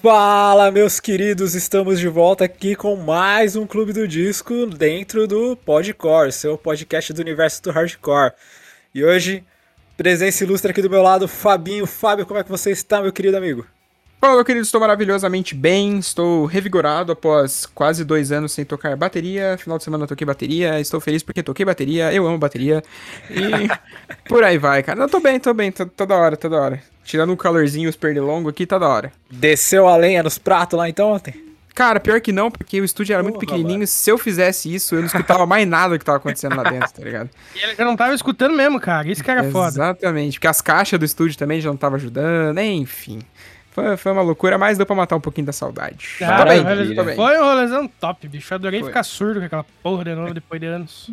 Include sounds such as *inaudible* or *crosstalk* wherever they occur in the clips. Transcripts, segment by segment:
Fala, meus queridos, estamos de volta aqui com mais um Clube do Disco dentro do Podcore, seu podcast do universo do hardcore. E hoje, presença ilustre aqui do meu lado, Fabinho. Fábio, como é que você está, meu querido amigo? Fala, meu querido, estou maravilhosamente bem, estou revigorado após quase dois anos sem tocar bateria. Final de semana eu toquei bateria, estou feliz porque toquei bateria, eu amo bateria. E *laughs* por aí vai, cara. Eu tô bem, tô bem, tô, toda hora, toda hora. Tirando o calorzinho, os pernilongos aqui, toda hora. Desceu a lenha nos pratos lá então ontem? Cara, pior que não, porque o estúdio era Porra, muito pequenininho. Mano. Se eu fizesse isso, eu não escutava mais nada que tava acontecendo lá dentro, tá ligado? *laughs* E ele já não tava escutando mesmo, cara. Isso que era foda. Exatamente, porque as caixas do estúdio também já não tava ajudando, enfim. Foi, foi uma loucura, mas deu pra matar um pouquinho da saudade. Cara, bem, foi, foi um rolezão top, bicho. Adorei foi. ficar surdo com aquela porra de novo depois de anos.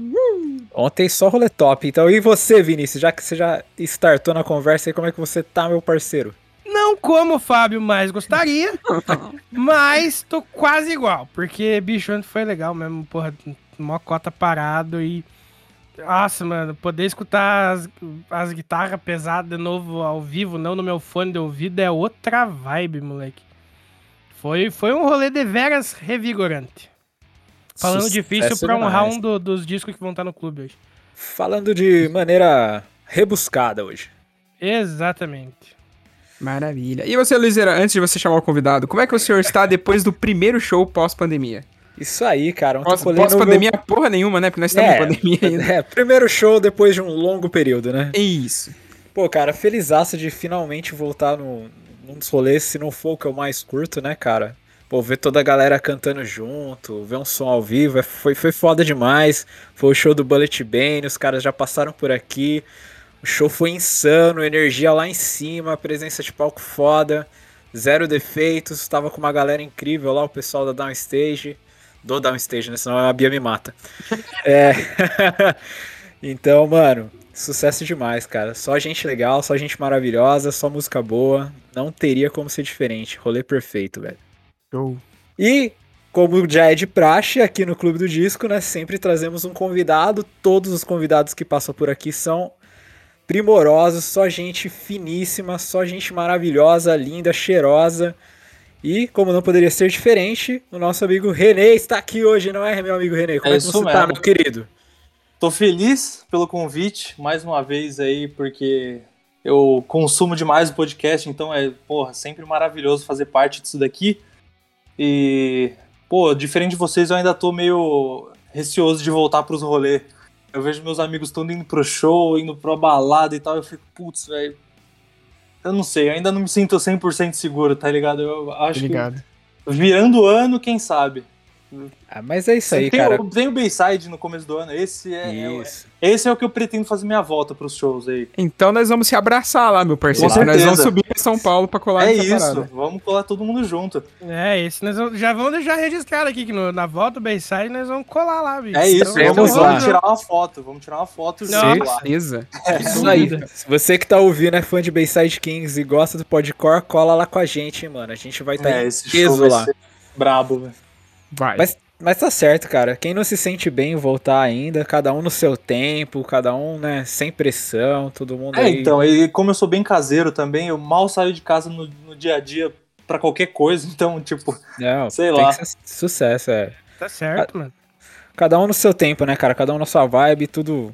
Ontem só rolê top. Então, e você, Vinícius? Já que você já startou na conversa aí, como é que você tá, meu parceiro? Não como o Fábio mais gostaria, *laughs* mas tô quase igual. Porque, bicho, ontem foi legal mesmo, porra, mó cota parado e nossa, mano, poder escutar as, as guitarras pesadas de novo ao vivo, não no meu fone de ouvido, é outra vibe, moleque. Foi, foi um rolê de veras revigorante. Falando Sucesso difícil pra honrar um do, dos discos que vão estar no clube hoje. Falando de maneira rebuscada hoje. Exatamente. Maravilha. E você, Luizera, antes de você chamar o convidado, como é que o senhor está depois do primeiro show pós-pandemia? Isso aí, cara. Pós, pós-pandemia, meu... porra nenhuma, né? Porque nós estamos é, em pandemia *laughs* ainda. É, primeiro show depois de um longo período, né? Isso. Pô, cara, felizaço de finalmente voltar no, num dos rolês, se não for o que eu mais curto, né, cara? Pô, ver toda a galera cantando junto, ver um som ao vivo, é, foi, foi foda demais. Foi o show do Bullet Bane, os caras já passaram por aqui. O show foi insano, energia lá em cima, presença de palco foda, zero defeitos, tava com uma galera incrível lá, o pessoal da Downstage do downstage, né? Senão a Bia me mata. é. *laughs* então, mano, sucesso demais, cara. Só gente legal, só gente maravilhosa, só música boa. Não teria como ser diferente. Rolê perfeito, velho. Show. E, como já é de praxe aqui no Clube do Disco, né? Sempre trazemos um convidado. Todos os convidados que passam por aqui são primorosos, só gente finíssima, só gente maravilhosa, linda, cheirosa. E, como não poderia ser diferente, o nosso amigo Renê está aqui hoje, não é, meu amigo Renê? Como é, é que você mesmo. tá, meu querido? Tô feliz pelo convite, mais uma vez aí, porque eu consumo demais o podcast, então é, porra, sempre maravilhoso fazer parte disso daqui. E, pô, diferente de vocês, eu ainda tô meio receoso de voltar pros rolês. Eu vejo meus amigos todos indo pro show, indo pro balada e tal, eu fico, putz, velho, eu não sei, eu ainda não me sinto 100% seguro, tá ligado? Eu acho ligado. que virando o ano, quem sabe. Ah, mas é isso aí, tem, cara. Tem o Bayside no começo do ano, esse é, é, esse é o que eu pretendo fazer minha volta pros shows aí. Então nós vamos se abraçar lá, meu parceiro. Nós vamos subir pra São Paulo pra colar É isso, parada. vamos colar todo mundo junto. É, esse nós vamos, já vamos deixar registrado aqui que no, na volta do Bayside nós vamos colar lá, bicho. É isso, então, vamos, vamos, tirar uma foto, vamos tirar uma foto junto Certeza. É. Isso aí. Se você que tá ouvindo é fã de Bayside Kings e gosta do podcore, cola lá com a gente, hein, mano. A gente vai estar tá é, em peso lá. Brabo, velho. Vai. Mas mas tá certo, cara. Quem não se sente bem voltar ainda, cada um no seu tempo, cada um, né, sem pressão, todo mundo. É, aí... então, e como eu sou bem caseiro também, eu mal saio de casa no, no dia a dia para qualquer coisa, *laughs* então, tipo, não, sei lá. sucesso, é. Tá certo, mano. Cada um no seu tempo, né, cara? Cada um na sua vibe, tudo.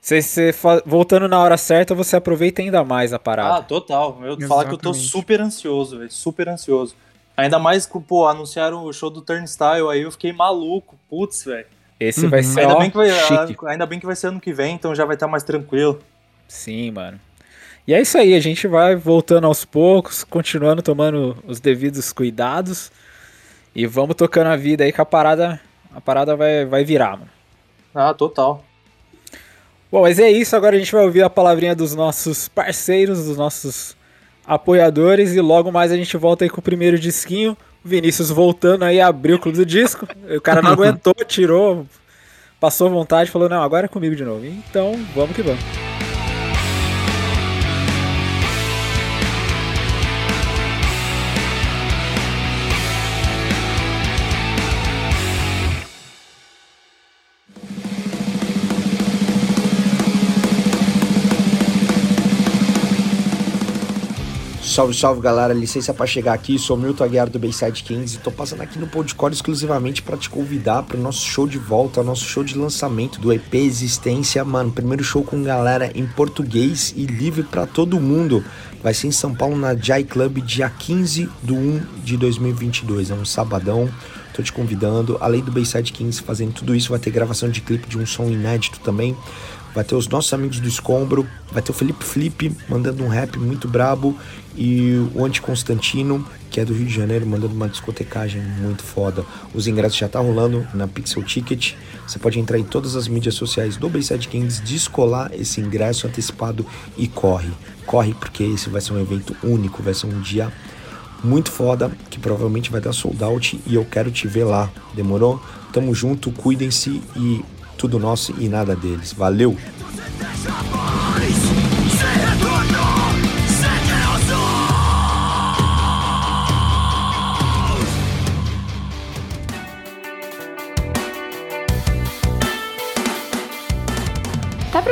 Você, você voltando na hora certa, você aproveita ainda mais a parada. Ah, total. Eu falo que eu tô super ansioso, velho. Super ansioso. Ainda mais que, pô, anunciaram o show do Turnstile, aí eu fiquei maluco. Putz, velho. Esse uhum. vai ser ainda, ó, bem que vai, ainda bem que vai ser ano que vem, então já vai estar mais tranquilo. Sim, mano. E é isso aí, a gente vai voltando aos poucos, continuando tomando os devidos cuidados. E vamos tocando a vida aí que a parada, a parada vai, vai virar, mano. Ah, total. Bom, mas é isso, agora a gente vai ouvir a palavrinha dos nossos parceiros, dos nossos apoiadores e logo mais a gente volta aí com o primeiro disquinho. O Vinícius voltando aí, abriu o clube do disco. O cara não *laughs* aguentou, tirou, passou vontade, falou: Não, agora é comigo de novo. Então, vamos que vamos. Salve, salve galera, licença para chegar aqui, sou Milton Aguiar do Bayside Kings e tô passando aqui no Podcore exclusivamente para te convidar para o nosso show de volta, nosso show de lançamento do EP Existência, mano, primeiro show com galera em português e livre para todo mundo. Vai ser em São Paulo na Jai Club dia 15 de 1 de 2022, é um sabadão. Tô te convidando, além do Bayside Kings fazendo tudo isso, vai ter gravação de clipe de um som inédito também. Vai ter os nossos amigos do Escombro, vai ter o Felipe Flip mandando um rap muito brabo e o Anti Constantino, que é do Rio de Janeiro, mandando uma discotecagem muito foda. Os ingressos já tá rolando na Pixel Ticket. Você pode entrar em todas as mídias sociais do Bayside Kings, descolar esse ingresso antecipado e corre. Corre porque esse vai ser um evento único, vai ser um dia muito foda, que provavelmente vai dar sold out e eu quero te ver lá. Demorou? Tamo junto, cuidem-se e tudo nosso e nada deles. Valeu!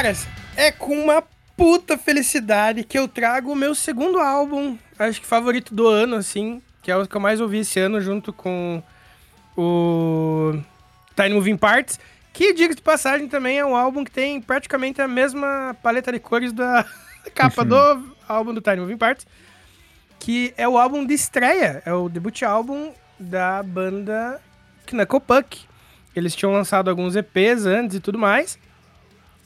Caras, é com uma puta felicidade que eu trago o meu segundo álbum, acho que favorito do ano, assim, que é o que eu mais ouvi esse ano, junto com o Tiny Moving Parts, que, diga de passagem, também é um álbum que tem praticamente a mesma paleta de cores da *laughs* capa do álbum do Tiny Moving Parts, que é o álbum de estreia, é o debut álbum da banda Knuckle Puck. Eles tinham lançado alguns EPs antes e tudo mais,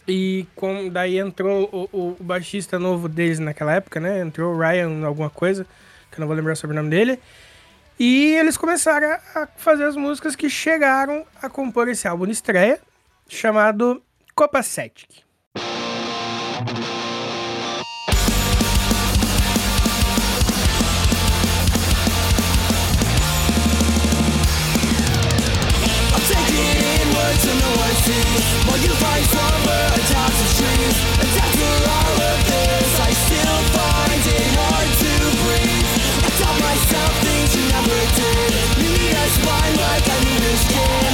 e com, daí entrou o, o, baixista novo deles naquela época, né? Entrou o Ryan alguma coisa, que eu não vou lembrar o nome dele. E eles começaram a fazer as músicas que chegaram a compor esse álbum de estreia, chamado Copa Celtic. While you find slumber atop the trees And after all of this I still find it hard to breathe I taught myself things you never did You need a spine like I need a skin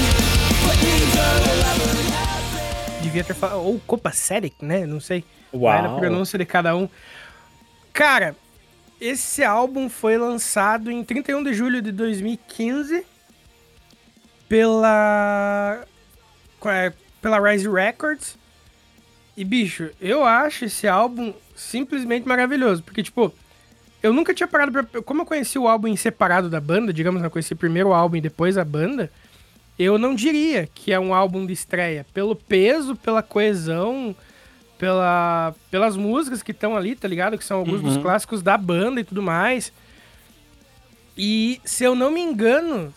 But neither will ever happen quer falar, ou Copacetic, né? Não sei. Vai na pronúncia de cada um. Cara, esse álbum foi lançado em 31 de julho de 2015 pela pela Rise Records. E bicho, eu acho esse álbum simplesmente maravilhoso, porque tipo, eu nunca tinha parado pra, como eu conheci o álbum em separado da banda, digamos, eu conheci primeiro o álbum e depois a banda, eu não diria que é um álbum de estreia, pelo peso, pela coesão, pela, pelas músicas que estão ali, tá ligado? Que são alguns uhum. dos clássicos da banda e tudo mais. E, se eu não me engano,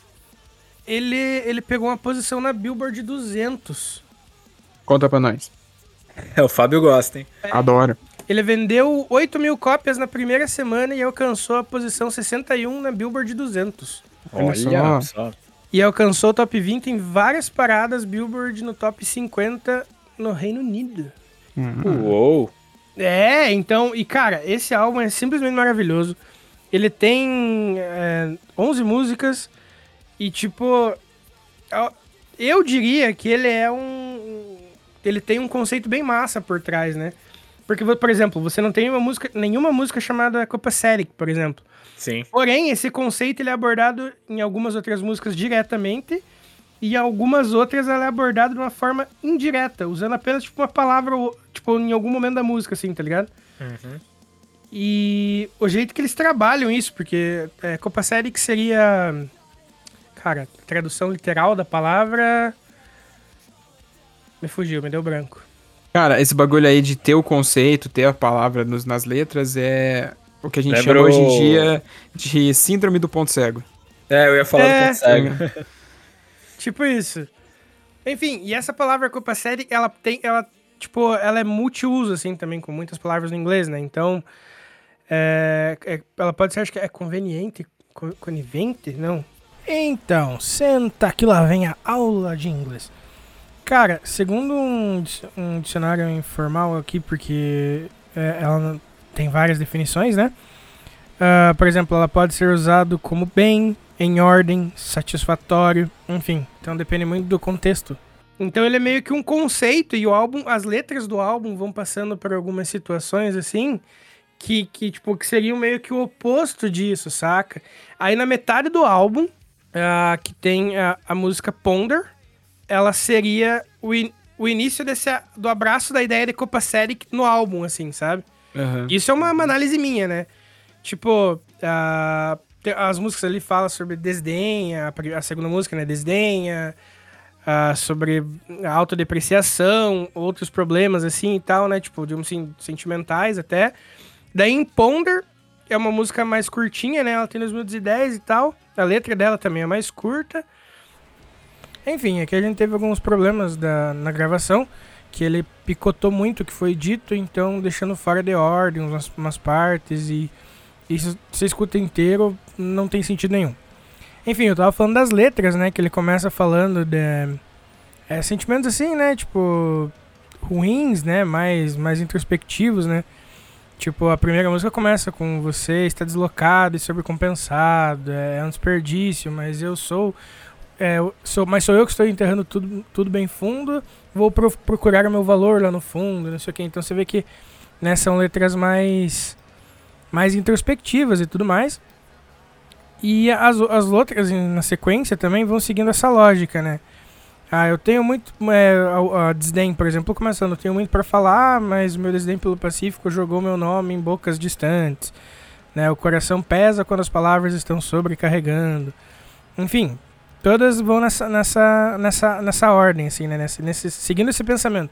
ele, ele pegou uma posição na Billboard 200. Conta pra nós. É, o Fábio gosta, hein? É, Adoro. Ele vendeu 8 mil cópias na primeira semana e alcançou a posição 61 na Billboard 200. Olha, Olha só. E alcançou o top 20 em várias paradas Billboard no top 50 no Reino Unido. Uhum. Uou! É, então, e cara, esse álbum é simplesmente maravilhoso. Ele tem é, 11 músicas e, tipo, eu diria que ele é um. Ele tem um conceito bem massa por trás, né? Porque, por exemplo, você não tem uma música, nenhuma música chamada Copacetic, por exemplo. Sim. Porém, esse conceito ele é abordado em algumas outras músicas diretamente e algumas outras ela é abordada de uma forma indireta, usando apenas tipo uma palavra, tipo, em algum momento da música, assim, tá ligado? Uhum. E o jeito que eles trabalham isso, porque é, Copacetic seria. Cara, tradução literal da palavra. Me fugiu, me deu branco. Cara, esse bagulho aí de ter o conceito, ter a palavra nos, nas letras é o que a gente chama hoje em dia de síndrome do ponto cego. É, eu ia falar é... do ponto cego. *laughs* tipo isso. Enfim, e essa palavra copacetic, ela tem, ela, tipo, ela é multiuso, assim, também, com muitas palavras no inglês, né? Então, é, é, ela pode ser, acho que é conveniente, conivente, não? Então, senta que lá vem a aula de inglês. Cara, segundo um, um dicionário informal aqui, porque é, ela tem várias definições, né? Uh, por exemplo, ela pode ser usado como bem, em ordem, satisfatório, enfim. Então depende muito do contexto. Então ele é meio que um conceito e o álbum, as letras do álbum vão passando por algumas situações assim que, que tipo que seriam meio que o oposto disso, saca? Aí na metade do álbum, uh, que tem a, a música Ponder, ela seria o, in, o início desse, do abraço da ideia de Copacetic no álbum, assim, sabe? Uhum. Isso é uma, uma, análise minha, né? Tipo, uh, as músicas ali falam sobre desdém, a, a segunda música, né? Desdenha, uh, sobre autodepreciação, outros problemas assim e tal, né? Tipo, digamos assim, sentimentais até. Daí em Ponder, é uma música mais curtinha, né? Ela tem 2 minutos e 10 e tal. A letra dela também é mais curta. Enfim, aqui a gente teve alguns problemas da, na gravação, que ele picotou muito o que foi dito, então deixando fora de ordem umas, umas partes e, e se você escuta inteiro, não tem sentido nenhum. Enfim, eu tava falando das letras, né, que ele começa falando de é, sentimentos assim, né, tipo ruins, né, mais, mais introspectivos, né. Tipo, a primeira música começa com você está deslocado e sobrecompensado, é, é um desperdício, mas eu sou é, sou, mas sou eu que estou enterrando tudo, tudo bem fundo, vou pro, procurar o meu valor lá no fundo, não sei o que. Então você vê que né, são letras mais, mais introspectivas e tudo mais. E as, as letras na sequência também vão seguindo essa lógica, né? Ah, eu tenho muito. É, a, a, desdém, por exemplo, começando, eu tenho muito para falar, mas meu desdém pelo Pacífico jogou meu nome em bocas distantes. Né? O coração pesa quando as palavras estão sobrecarregando. Enfim, Todas vão nessa, nessa, nessa, nessa ordem, assim, né? Nesse, nesse, seguindo esse pensamento.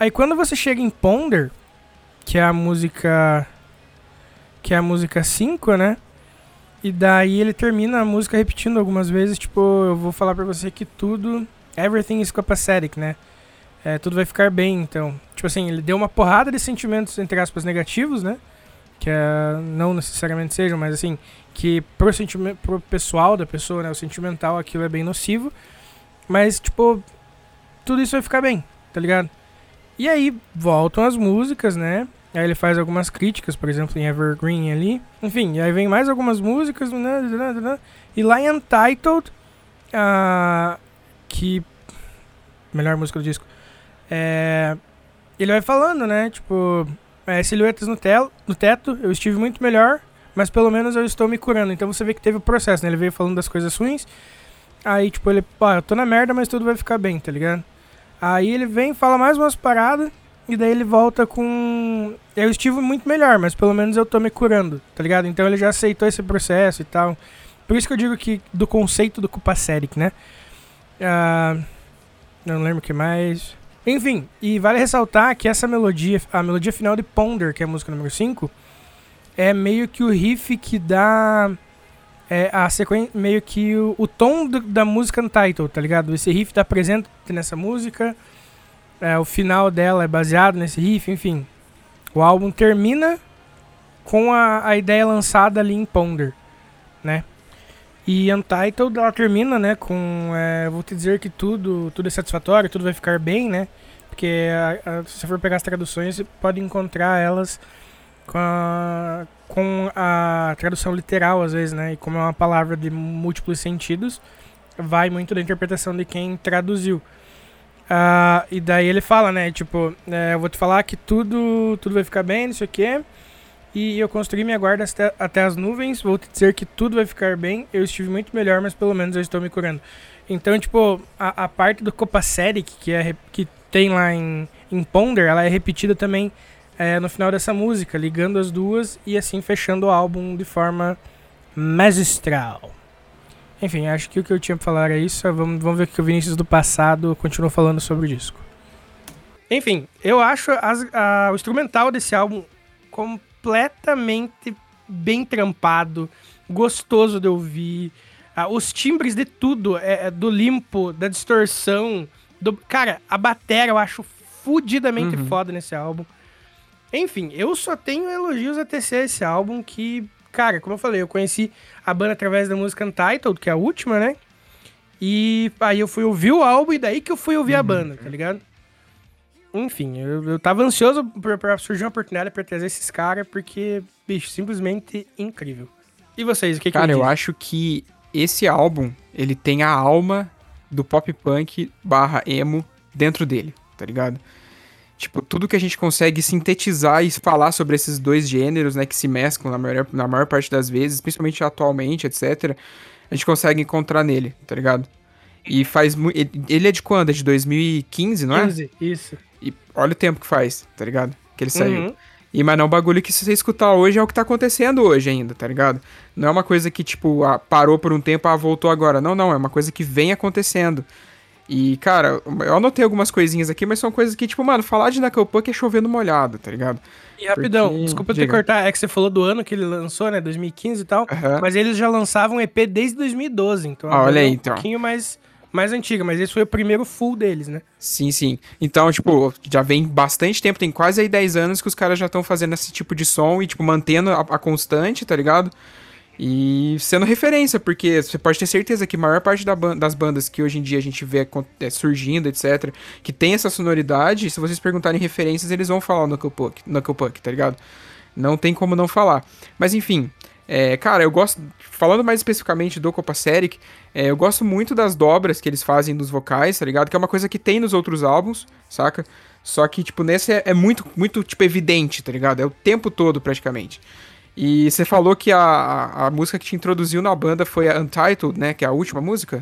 Aí quando você chega em Ponder, que é a música. Que é a música 5, né? E daí ele termina a música repetindo algumas vezes, tipo, eu vou falar pra você que tudo. Everything is copacetic, né? É, tudo vai ficar bem, então. Tipo assim, ele deu uma porrada de sentimentos, entre aspas, negativos, né? Que é, não necessariamente sejam, mas assim, que pro, pro pessoal da pessoa, né, o sentimental, aquilo é bem nocivo. Mas, tipo, tudo isso vai ficar bem, tá ligado? E aí voltam as músicas, né? Aí ele faz algumas críticas, por exemplo, em Evergreen ali. Enfim, aí vem mais algumas músicas. Né, né, né, e lá em Untitled, uh, que. Melhor música do disco. É, ele vai falando, né? Tipo, é, silhuetas no, telo, no teto, eu estive muito melhor, mas pelo menos eu estou me curando. Então você vê que teve o processo, né? Ele veio falando das coisas ruins. Aí, tipo, ele, pô, eu tô na merda, mas tudo vai ficar bem, tá ligado? Aí ele vem, fala mais umas paradas, e daí ele volta com. Eu estive muito melhor, mas pelo menos eu tô me curando, tá ligado? Então ele já aceitou esse processo e tal. Por isso que eu digo que do conceito do Kupaseric, né? Ah, não lembro o que mais. Enfim, e vale ressaltar que essa melodia, a melodia final de Ponder, que é a música número 5, é meio que o riff que dá é, a sequência, meio que o, o tom do, da música no title, tá ligado? Esse riff tá presente nessa música, é, o final dela é baseado nesse riff, enfim. O álbum termina com a, a ideia lançada ali em Ponder, né? E Untitled ela termina, né, com é, vou te dizer que tudo, tudo é satisfatório, tudo vai ficar bem, né? Porque a, a, se você for pegar as traduções, você pode encontrar elas com a, com a tradução literal, às vezes, né? E como é uma palavra de múltiplos sentidos, vai muito da interpretação de quem traduziu. Uh, e daí ele fala, né? Tipo, é, eu vou te falar que tudo, tudo vai ficar bem, não sei o quê e eu construí minha guarda até, as nuvens. Vou te dizer que tudo vai ficar bem. Eu estive muito melhor, mas pelo menos eu estou me curando. Então, tipo, a, a parte do Copaceric, que, é, que tem lá em, em Ponder, ela é repetida também é, no final dessa música, ligando as duas e assim fechando o álbum de forma magistral. Enfim, acho que o que eu tinha pra falar é isso. Vamos, vamos ver o que o Vinícius do passado continuou falando sobre o disco. Enfim, eu acho as, a, o instrumental desse álbum completamente bem trampado, gostoso de ouvir. Ah, os timbres de tudo, é, é, do limpo, da distorção. Do... Cara, a bateria eu acho fudidamente uhum. foda nesse álbum. Enfim, eu só tenho elogios a tecer esse álbum que, cara, como eu falei, eu conheci a banda através da música Untitled, que é a última, né? E aí eu fui ouvir o álbum e daí que eu fui ouvir uhum. a banda, tá ligado? Enfim, eu, eu tava ansioso pra, surgir uma oportunidade pra trazer esses caras, porque, bicho, simplesmente incrível. E vocês, o que, Cara, que eu acho que esse álbum, ele tem a alma do pop punk barra emo dentro dele, tá ligado? Tipo, tudo que a gente consegue sintetizar e falar sobre esses dois gêneros, né, que se mesclam na maior, na maior parte das vezes, principalmente atualmente, etc., a gente consegue encontrar nele, tá ligado? E faz muito. Ele é de quando? É de 2015, não é? 15, isso. E olha o tempo que faz, tá ligado? Que ele saiu. Uhum. E, mas não é um bagulho que se você escutar hoje é o que tá acontecendo hoje ainda, tá ligado? Não é uma coisa que, tipo, ah, parou por um tempo, ah, voltou agora. Não, não, é uma coisa que vem acontecendo. E, cara, eu anotei algumas coisinhas aqui, mas são coisas que, tipo, mano, falar de Knuckle Puck é chovendo molhado, tá ligado? E rapidão, Porque... desculpa te cortar, é que você falou do ano que ele lançou, né, 2015 e tal, uhum. mas eles já lançavam EP desde 2012, então ah, olha aí, um então. pouquinho mais mais antiga, mas esse foi o primeiro full deles, né? Sim, sim. Então, tipo, já vem bastante tempo, tem quase aí 10 anos que os caras já estão fazendo esse tipo de som e, tipo, mantendo a, a, constante, tá ligado? E sendo referência, porque você pode ter certeza que a maior parte da ban das bandas que hoje em dia a gente vê é, surgindo, etc., que tem essa sonoridade, se vocês perguntarem referências, eles vão falar no Knuckle Puck, tá ligado? Não tem como não falar. Mas enfim, é, cara, eu gosto. Falando mais especificamente do Copa Seric, é, eu gosto muito das dobras que eles fazem dos vocais, tá ligado? Que é uma coisa que tem nos outros álbuns, saca? Só que, tipo, nesse é, é muito, muito, tipo, evidente, tá ligado? É o tempo todo, praticamente. E você falou que a, a, a, música que te introduziu na banda foi a Untitled, né? Que é a última música?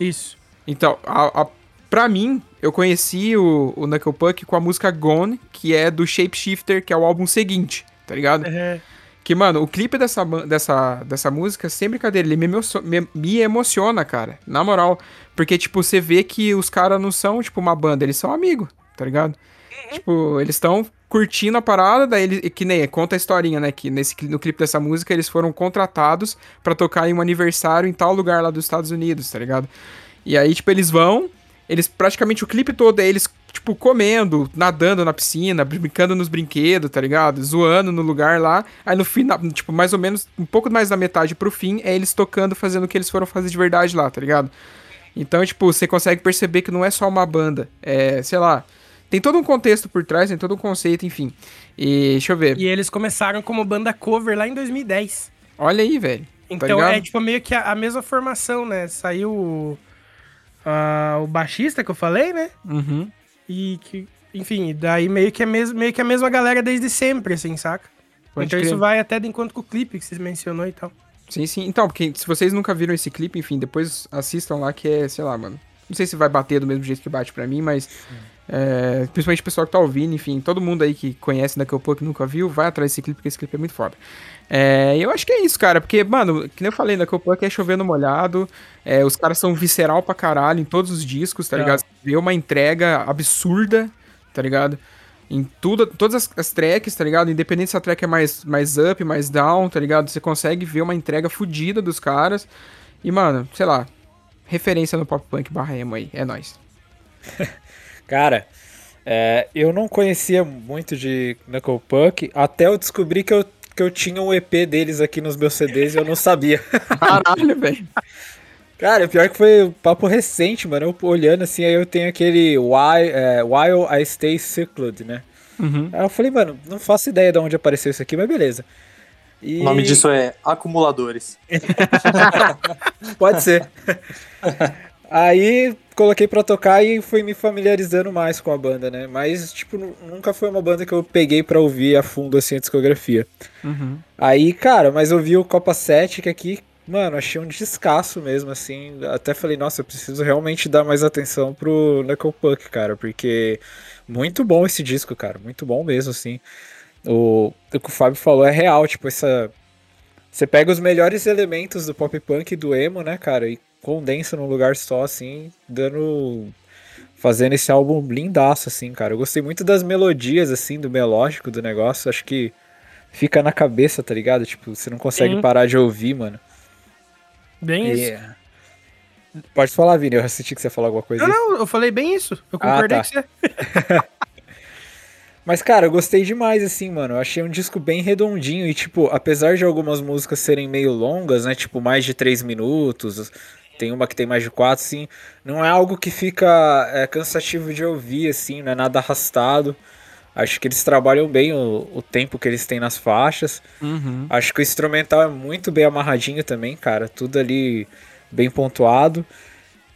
Isso. Então, a, a, pra mim, eu conheci o, o Knuckle Puck com a música Gone, que é do Shapeshifter, que é o álbum seguinte, tá ligado? É. Que, mano, o clipe dessa, dessa, dessa música, sem brincadeira, ele me, me, me emociona, cara. Na moral. Porque, tipo, você vê que os caras não são, tipo, uma banda, eles são amigos, tá ligado? Uhum. Tipo, eles estão curtindo a parada, daí ele, que nem conta a historinha, né? Que nesse, no clipe dessa música eles foram contratados para tocar em um aniversário em tal lugar lá dos Estados Unidos, tá ligado? E aí, tipo, eles vão, eles praticamente o clipe todo é eles tipo, comendo, nadando na piscina, brincando nos brinquedos, tá ligado? Zoando no lugar lá. Aí no final, tipo, mais ou menos, um pouco mais da metade pro fim, é eles tocando, fazendo o que eles foram fazer de verdade lá, tá ligado? Então, tipo, você consegue perceber que não é só uma banda. É, sei lá. Tem todo um contexto por trás, tem todo um conceito, enfim. E deixa eu ver. E eles começaram como banda cover lá em 2010. Olha aí, velho. Tá então tá é tipo meio que a, a mesma formação, né? Saiu o baixista que eu falei, né? Uhum. E que, enfim, daí meio que, é mes meio que a mesma galera desde sempre, assim, saca? Pode então crer. isso vai até de encontro com o clipe que vocês mencionou e tal. Sim, sim. Então, porque se vocês nunca viram esse clipe, enfim, depois assistam lá que é, sei lá, mano. Não sei se vai bater do mesmo jeito que bate pra mim, mas. É, principalmente o pessoal que tá ouvindo, enfim, todo mundo aí que conhece Knuckle Puck nunca viu, vai atrás desse clipe, porque esse clipe é muito foda. É, eu acho que é isso, cara, porque, mano, que nem eu falei, Knuckle Puck é chovendo molhado, é, os caras são visceral pra caralho em todos os discos, tá É. ligado? Você vê uma entrega absurda, tá ligado? Em tudo, todas as, as tracks, tá ligado? Independente se a track é mais, mais up, mais down, tá ligado? Você consegue ver uma entrega fodida dos caras. E, mano, sei lá, referência no pop punk barra emo aí, é nóis. *laughs* Cara, é, eu não conhecia muito de Knuckle Puck até eu descobri que eu, que eu tinha um EP deles aqui nos meus CDs e eu não sabia. *laughs* Caralho, velho. Cara, pior que foi um papo recente, mano. Eu olhando assim, aí eu tenho aquele Why, é, While I Stay Secluded, né? Uhum. Aí eu falei, mano, não faço ideia de onde apareceu isso aqui, mas beleza. E... O nome disso é acumuladores. *laughs* Pode ser. *laughs* Aí coloquei pra tocar e fui me familiarizando mais com a banda, né? Mas, tipo, nu- nunca foi uma banda que eu peguei pra ouvir a fundo assim a discografia. Uhum. Aí, cara, mas eu vi o Copa 7 que aqui, mano, achei um descasso mesmo, assim. Até falei, nossa, eu preciso realmente dar mais atenção pro Knuckle Puck, cara, porque muito bom esse disco, cara, muito bom mesmo, assim. O, o que o Fábio falou é real, tipo, essa. Você pega os melhores elementos do pop punk e do emo, né, cara, e condensa num lugar só, assim, dando. Fazendo esse álbum blindaço, assim, cara. Eu gostei muito das melodias, assim, do melódico do negócio. Acho que fica na cabeça, tá ligado? Tipo, você não consegue Sim. parar de ouvir, mano. Bem E- isso. Pode falar, Vini, eu senti que você falar alguma coisa. Não, aí. não, eu falei bem isso. Eu Ah, concordei tá. com você. *laughs* Mas, cara, eu gostei demais, assim, mano. Eu achei um disco bem redondinho e, tipo, apesar de algumas músicas serem meio longas, né? Tipo, mais de três minutos, tem uma que tem mais de quatro, assim. Não é algo que fica é, cansativo de ouvir, assim, não é nada arrastado. Acho que eles trabalham bem o, o tempo que eles têm nas faixas. Uhum. Acho que o instrumental é muito bem amarradinho também, cara. Tudo ali bem pontuado.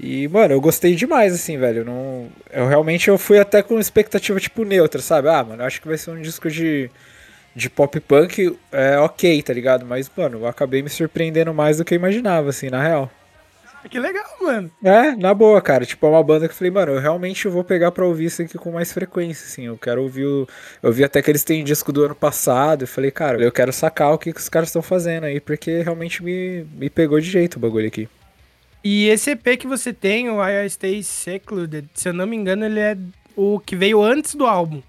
E, mano, eu gostei demais, assim, velho. Não... Eu realmente eu fui até com expectativa, tipo, neutra, sabe? Ah, mano, eu acho que vai ser um disco de, de pop punk é, ok, tá ligado? Mas, mano, eu acabei me surpreendendo mais do que eu imaginava, assim, na real. Que legal, mano. É, na boa, cara. Tipo, é uma banda que eu falei, mano, eu realmente vou pegar pra ouvir isso aqui com mais frequência, assim. Eu quero ouvir o... Eu vi até que eles têm disco do ano passado. Eu falei, cara, eu quero sacar o que, que os caras estão fazendo aí, porque realmente me, me pegou de jeito o bagulho aqui. E esse EP que você tem, o I Stay Secluded, se eu não me engano, ele é o que veio antes do álbum.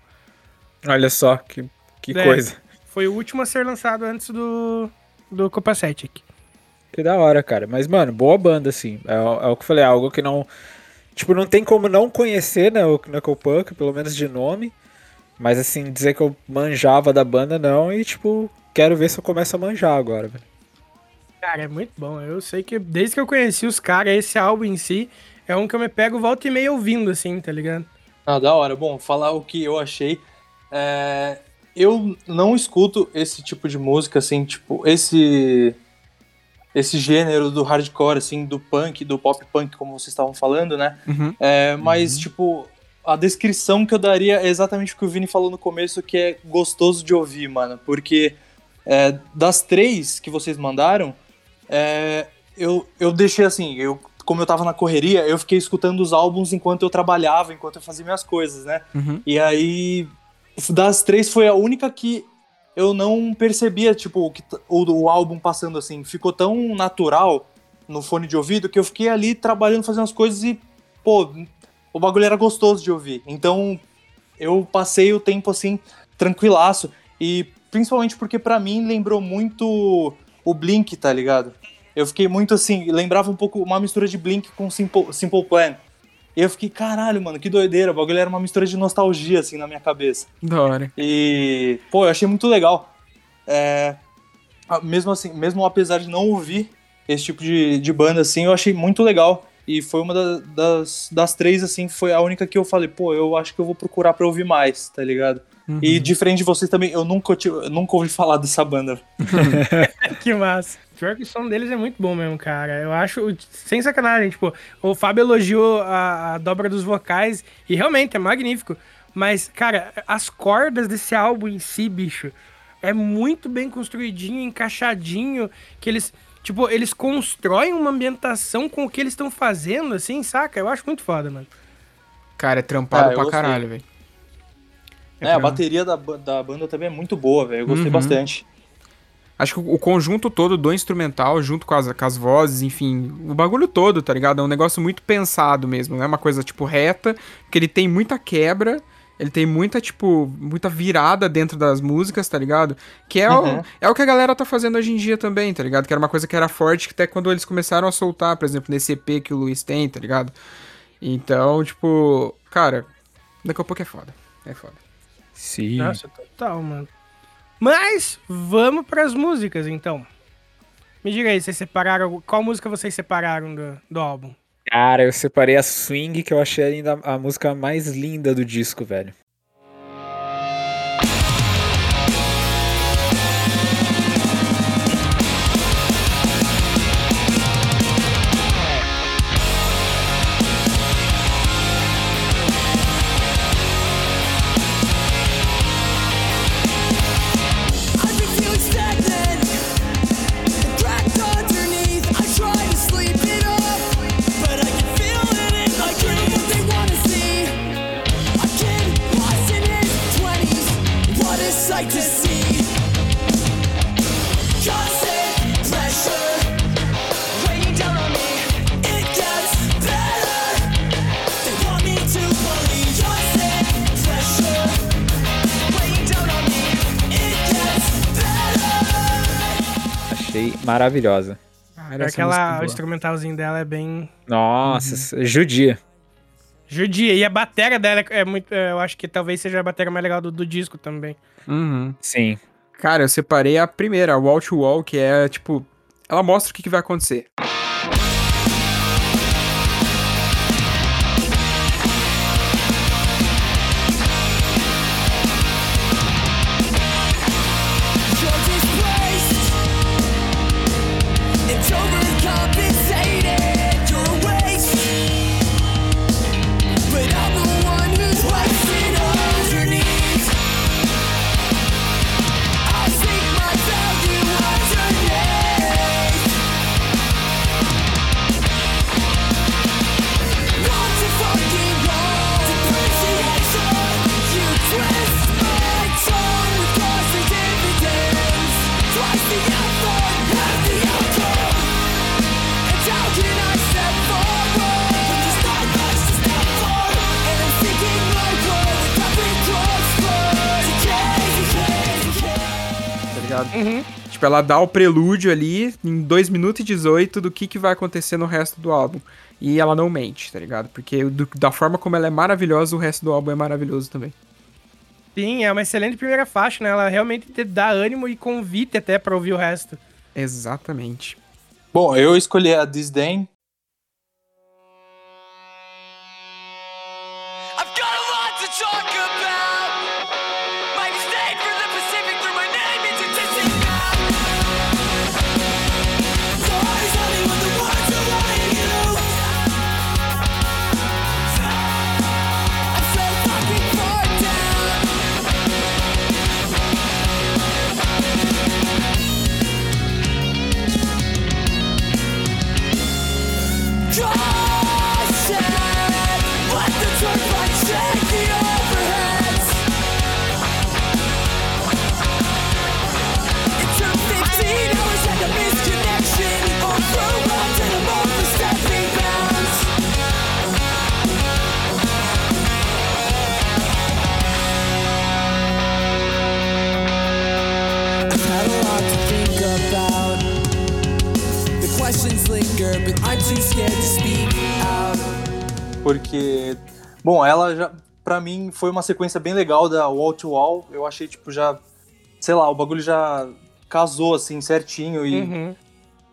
Olha só, que, que É. coisa. Foi o último a ser lançado antes do, do Copa 7 aqui. Que da hora, cara. Mas, mano, boa banda, assim. É, é o que eu falei, é algo que não. Tipo, não tem como não conhecer, né, o Knuckle Punk, pelo menos de nome. Mas, assim, dizer que eu manjava da banda, não. E, tipo, quero ver se eu começo a manjar agora, velho. Cara, é muito bom. Eu sei que desde que eu conheci os caras, esse álbum em si é um que eu me pego volta e meia ouvindo, assim, tá ligado? Ah, da hora. Bom, falar o que eu achei. É, eu não escuto esse tipo de música, assim, tipo, esse esse gênero do hardcore, assim, do punk, do pop punk, como vocês estavam falando, né? Uhum. É, mas, tipo, a descrição que eu daria é exatamente o que o Vini falou no começo, que é gostoso de ouvir, mano. Porque é, das três que vocês mandaram, é, eu, eu deixei assim, eu, como eu tava na correria, eu fiquei escutando os álbuns enquanto eu trabalhava, enquanto eu fazia minhas coisas, né? Uhum. E aí, das três foi a única que eu não percebia, tipo, o, o, álbum passando assim. Ficou tão natural no fone de ouvido que eu fiquei ali trabalhando, fazendo as coisas e, pô, o bagulho era gostoso de ouvir. Então, eu passei o tempo assim, tranquilaço. E principalmente porque pra mim lembrou muito o Blink, tá ligado? Eu fiquei muito assim, lembrava um pouco uma mistura de Blink com Simple, Simple Plan. E eu fiquei, caralho, mano, que doideira. O bagulho era uma mistura de nostalgia, assim, na minha cabeça. Da hora. E, pô, eu achei muito legal. É, mesmo assim, mesmo apesar de não ouvir esse tipo de, de banda, assim, eu achei muito legal. E foi uma da- das, das três, assim, foi a única que eu falei, pô, eu acho que eu vou procurar pra ouvir mais, tá ligado? E diferente de vocês também, eu nunca, eu nunca ouvi falar dessa banda. *laughs* *laughs* Que massa. Pior que o som deles é muito bom mesmo, cara. Eu acho, sem sacanagem, tipo, o Fábio elogiou a, a dobra dos vocais e realmente é magnífico. Mas, cara, as cordas desse álbum em si, bicho, é muito bem construidinho, encaixadinho, que eles, tipo, eles constroem uma ambientação com o que eles estão fazendo, assim, saca? Eu acho muito foda, mano. Cara, é trampado Ah, pra gostei. caralho, velho. É, a bateria da, da banda também é muito boa, velho. Eu gostei Uhum. bastante. Acho que o conjunto todo do instrumental, junto com as, com as vozes, enfim, o bagulho todo, tá ligado? É um negócio muito pensado mesmo, não é uma coisa, tipo, reta, que ele tem muita quebra, ele tem muita, tipo, muita virada dentro das músicas, tá ligado? Que é, Uhum. o, é o que a galera tá fazendo hoje em dia também, tá ligado? Que era uma coisa que era forte, que até quando eles começaram a soltar, por exemplo, nesse EP que o Luiz tem, tá ligado? Então, tipo, cara, daqui a pouco é foda. É foda. Sim. Nossa, total, mano. Mas, vamos pras músicas, então. Me diga aí, vocês separaram. Qual música vocês separaram do, do álbum? Cara, eu separei a Swing, que eu achei ainda a música mais linda do disco, velho. Maravilhosa. Música é Aquela, instrumentalzinho dela é bem Nossa, judia. judia. E a bateria dela é muito. é, Eu acho que talvez seja a bateria mais legal do, do disco também. Uhum. Sim. Cara, eu separei a primeira, a Wall to Wall, que é tipo. Ela mostra o que, que vai acontecer. Ligado? Tipo, ela dá o prelúdio ali em 2 minutos e 18 do que, que vai acontecer no resto do álbum. E ela não mente, tá ligado? Porque do- da forma como ela é maravilhosa, o resto do álbum é maravilhoso também. Sim, é uma excelente primeira faixa, né? Ela realmente te dá ânimo e convite até pra ouvir o resto. Exatamente. Bom, eu escolhi a Disdain. Porque, bom, ela já, pra mim, foi uma sequência bem legal da Wall to Wall. Eu achei, tipo, já, sei lá, o bagulho já casou, assim, certinho. E, Uhum.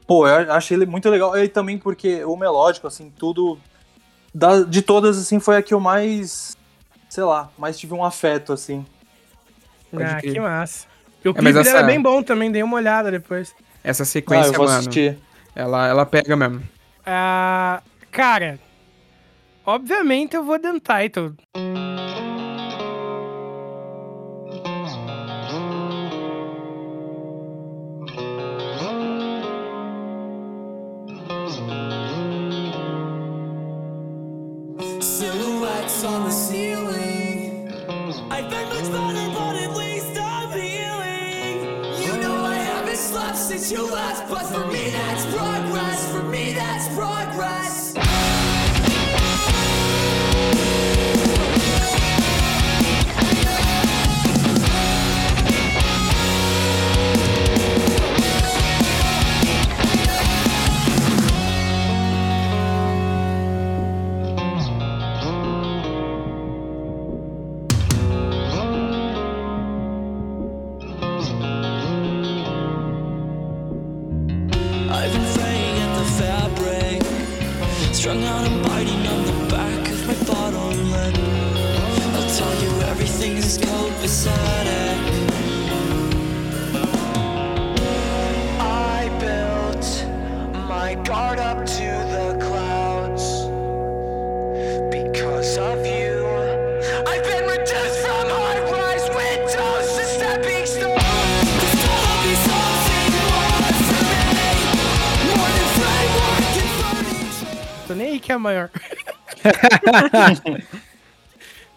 pô, eu achei ele muito legal. E também porque o melódico, assim, tudo. da- de todas, assim, foi a que eu mais, sei lá, mais tive um afeto, assim. Pode Ah, crer. que massa. E o É, clipe mas dela essa- é bem bom também, dei uma olhada depois. Essa Ah, sequência, eu vou mano, assistir. ela, ela pega mesmo. Ah, cara, obviamente eu vou de Untitled. Silhouettes on the ceiling. I've been much better, but at least I'm healing. You know I haven't slept since you left, but for me that's progress. For me that's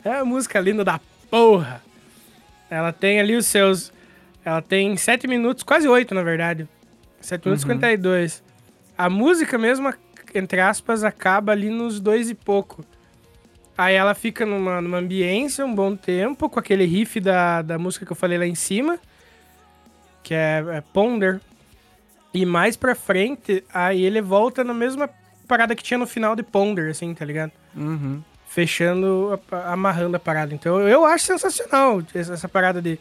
é uma música linda da porra. Ela tem ali os seus. Ela tem 7 minutos, quase 8 na verdade. 7 minutos e 52. A música mesmo, entre aspas, acaba ali nos dois e pouco. Aí ela fica numa, numa ambiência um bom tempo, com aquele riff da, da música que eu falei lá em cima, que é, é Ponder. E mais pra frente, aí ele volta na mesma parada que tinha no final de Ponder, assim, tá ligado? Uhum. Fechando, amarrando a parada. Então eu acho sensacional essa, parada de.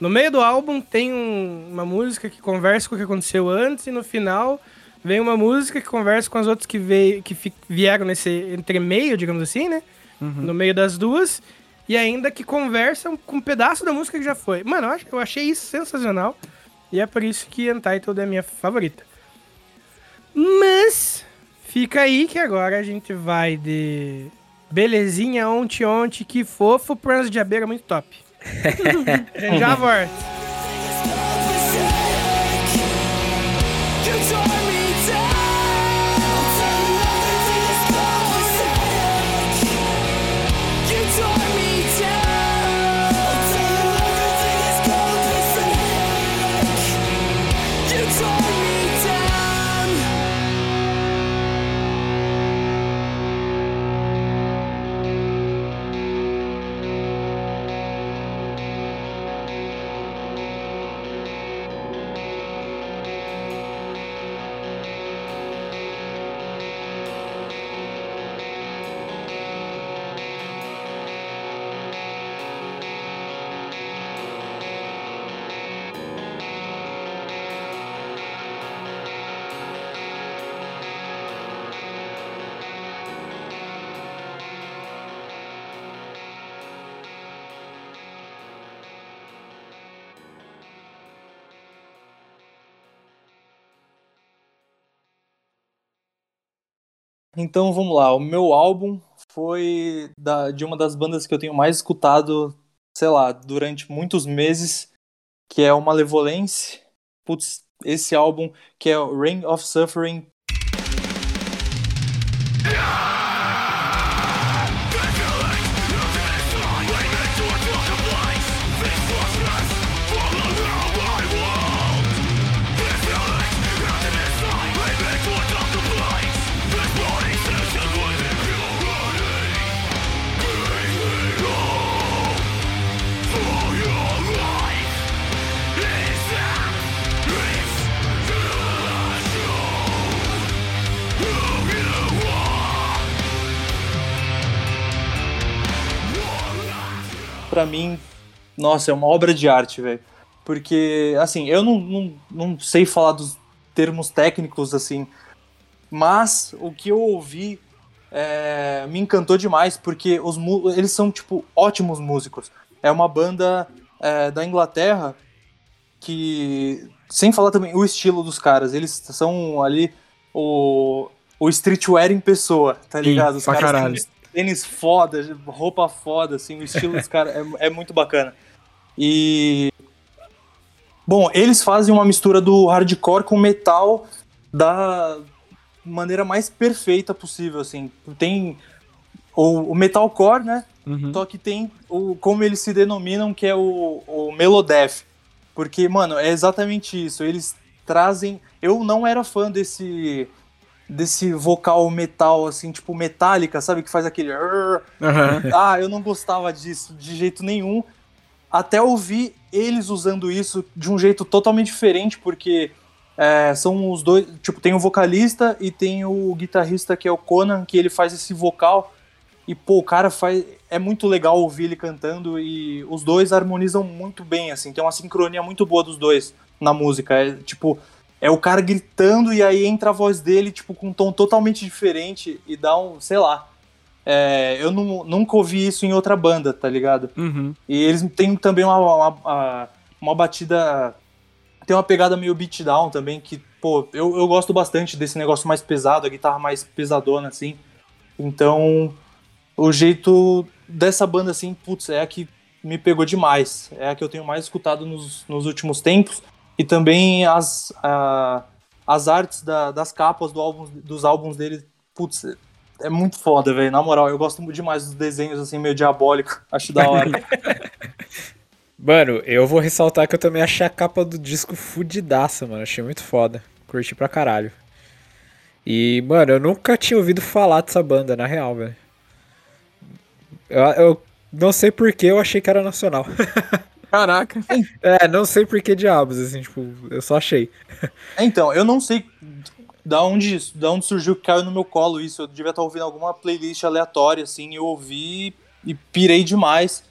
No meio do álbum tem um- uma música que conversa com o que aconteceu antes, e no final vem uma música que conversa com as outras que, veio, que fi- vieram nesse entremeio, digamos assim, né? No meio das duas. E ainda que conversam com um pedaço da música que já foi. Mano, eu, acho, eu achei isso sensacional. E é por isso que Untitled é minha favorita. Mas fica aí que agora a gente vai de Belezinha Onte Onte, que fofo, Pranzo de Abeira muito top. *laughs* Já volto. Então vamos lá, o meu álbum foi da, de uma das bandas que eu tenho mais escutado, sei lá, durante muitos meses, que é o Malevolence. Putz, esse álbum que é o Reign of Suffering. Pra mim, nossa, é uma obra de arte, velho. Porque, assim, eu não, não, não sei falar dos termos técnicos, assim, mas o que eu ouvi é, me encantou demais, porque os, eles são, tipo, ótimos músicos. É uma banda é, da Inglaterra que. Sem falar também o estilo dos caras, eles são ali o, o streetwear em pessoa, tá Sim, ligado? Os pra caras caralho. Tênis foda, roupa foda, assim, o estilo dos caras é, é muito bacana. E. Bom, eles fazem uma mistura do hardcore com metal da maneira mais perfeita possível, assim. Tem o, o metalcore, né? Uhum. Só que tem o como eles se denominam, que é o, o Melodeath. Porque, mano, é exatamente isso. Eles trazem. Eu não era fã desse. Desse vocal metal, assim, tipo metálica, sabe? Que faz aquele. Aham. Ah, eu não gostava disso de jeito nenhum. Até ouvir eles usando isso de um jeito totalmente diferente, porque é, são os dois. Tipo, tem o vocalista e tem o guitarrista que é o Conan, que ele faz esse vocal. E, pô, o cara faz. É muito legal ouvir ele cantando e os dois harmonizam muito bem, assim. Tem uma sincronia muito boa dos dois na música. É tipo. É o cara gritando e aí entra a voz dele, tipo, com um tom totalmente diferente e dá um, sei lá. É, eu nu- nunca ouvi isso em outra banda, tá ligado? Uhum. E eles têm também uma, uma, uma- uma batida. Tem uma pegada meio beatdown também, que, pô, eu, eu gosto bastante desse negócio mais pesado, a guitarra mais pesadona, assim. Então, o jeito dessa banda, assim, putz, é a que me pegou demais. É a que eu tenho mais escutado nos, nos últimos tempos. E também as, a- as artes da- das capas do álbum, dos álbuns dele, putz, é muito foda, velho. Na moral, eu gosto demais dos desenhos, assim, meio diabólico. Acho da hora. *laughs* Mano, eu vou ressaltar que eu também achei a capa do disco fudidaça, mano. Achei muito foda. Curti pra caralho. E, mano, eu nunca tinha ouvido falar dessa banda, na real, velho. Eu, eu não sei porquê, eu achei que era nacional. *laughs* Caraca. é, não sei por que diabos, assim, tipo, eu só achei. É, Então, eu não sei da onde, da onde surgiu que caiu no meu colo isso. Eu devia estar ouvindo alguma playlist aleatória, assim, eu ouvi e pirei demais.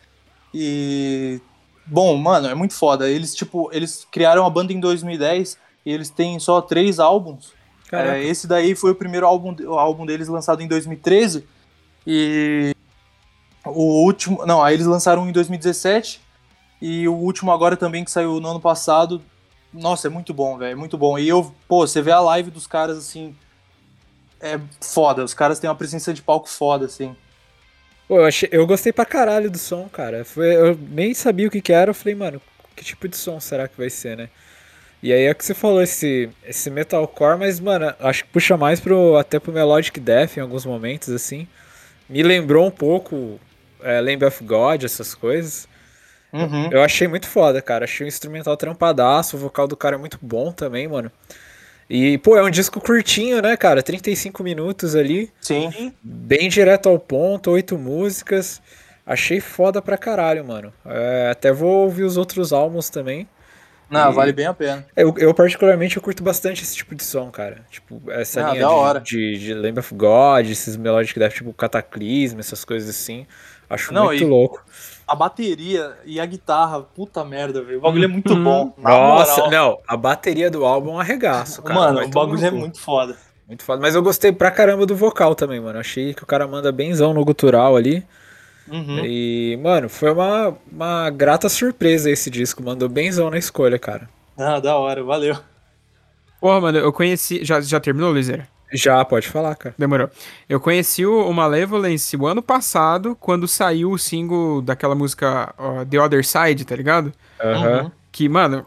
E. Bom, mano, é muito foda. Eles, tipo, eles criaram a banda em 2010 e eles têm só três álbuns. É, esse daí foi o primeiro álbum, o álbum deles lançado em 2013. E o último. Não, aí eles lançaram um em 2017. E o último agora também, que saiu no ano passado. Nossa, é muito bom, velho. É muito bom. E eu, pô, você vê a live dos caras assim. É foda. Os caras têm uma presença de palco foda, assim. Pô, eu, achei, eu gostei pra caralho do som, cara. Foi, eu nem sabia o que que era, eu falei, mano, que tipo de som será que vai ser, né? E aí é que você falou esse, esse metalcore, mas, mano, acho que puxa mais pro, até pro Melodic Death em alguns momentos, assim. Me lembrou um pouco é, Lamb of God, essas coisas. Uhum. Eu achei muito foda, cara. Achei o instrumental trampadaço, o vocal do cara é muito bom também, mano. E, pô, é um disco curtinho, né, cara? 35 minutos ali. Sim. Bem direto ao ponto, oito músicas. Achei foda pra caralho, mano. É, até vou ouvir os outros álbuns também. Não, E- vale bem a pena. Eu, eu, particularmente, eu curto bastante esse tipo de som, cara. Tipo, essa linha da hora. de, de, de Lamb of God, esses Melodic Death, tipo Cataclismo, essas coisas assim. Acho Não, muito e- louco. A bateria e a guitarra, puta merda, velho. O bagulho é muito Uhum. bom. Nossa, moral. não, a bateria do álbum é um arregaço, cara. Mano, o bagulho é muito foda. Muito foda. Mas eu gostei pra caramba do vocal também, mano. Achei que o cara manda benzão no gutural ali. Uhum. E, mano, foi uma, uma grata surpresa esse disco. Mandou benzão na escolha, cara. Ah, da hora, valeu. Porra, mano, eu conheci. Já, já terminou, Lizer? Já, pode falar, cara. Demorou. Eu conheci o, o Malevolence o ano passado, quando saiu o single daquela música ó, The Other Side, tá ligado? Aham. Uhum. Que, mano,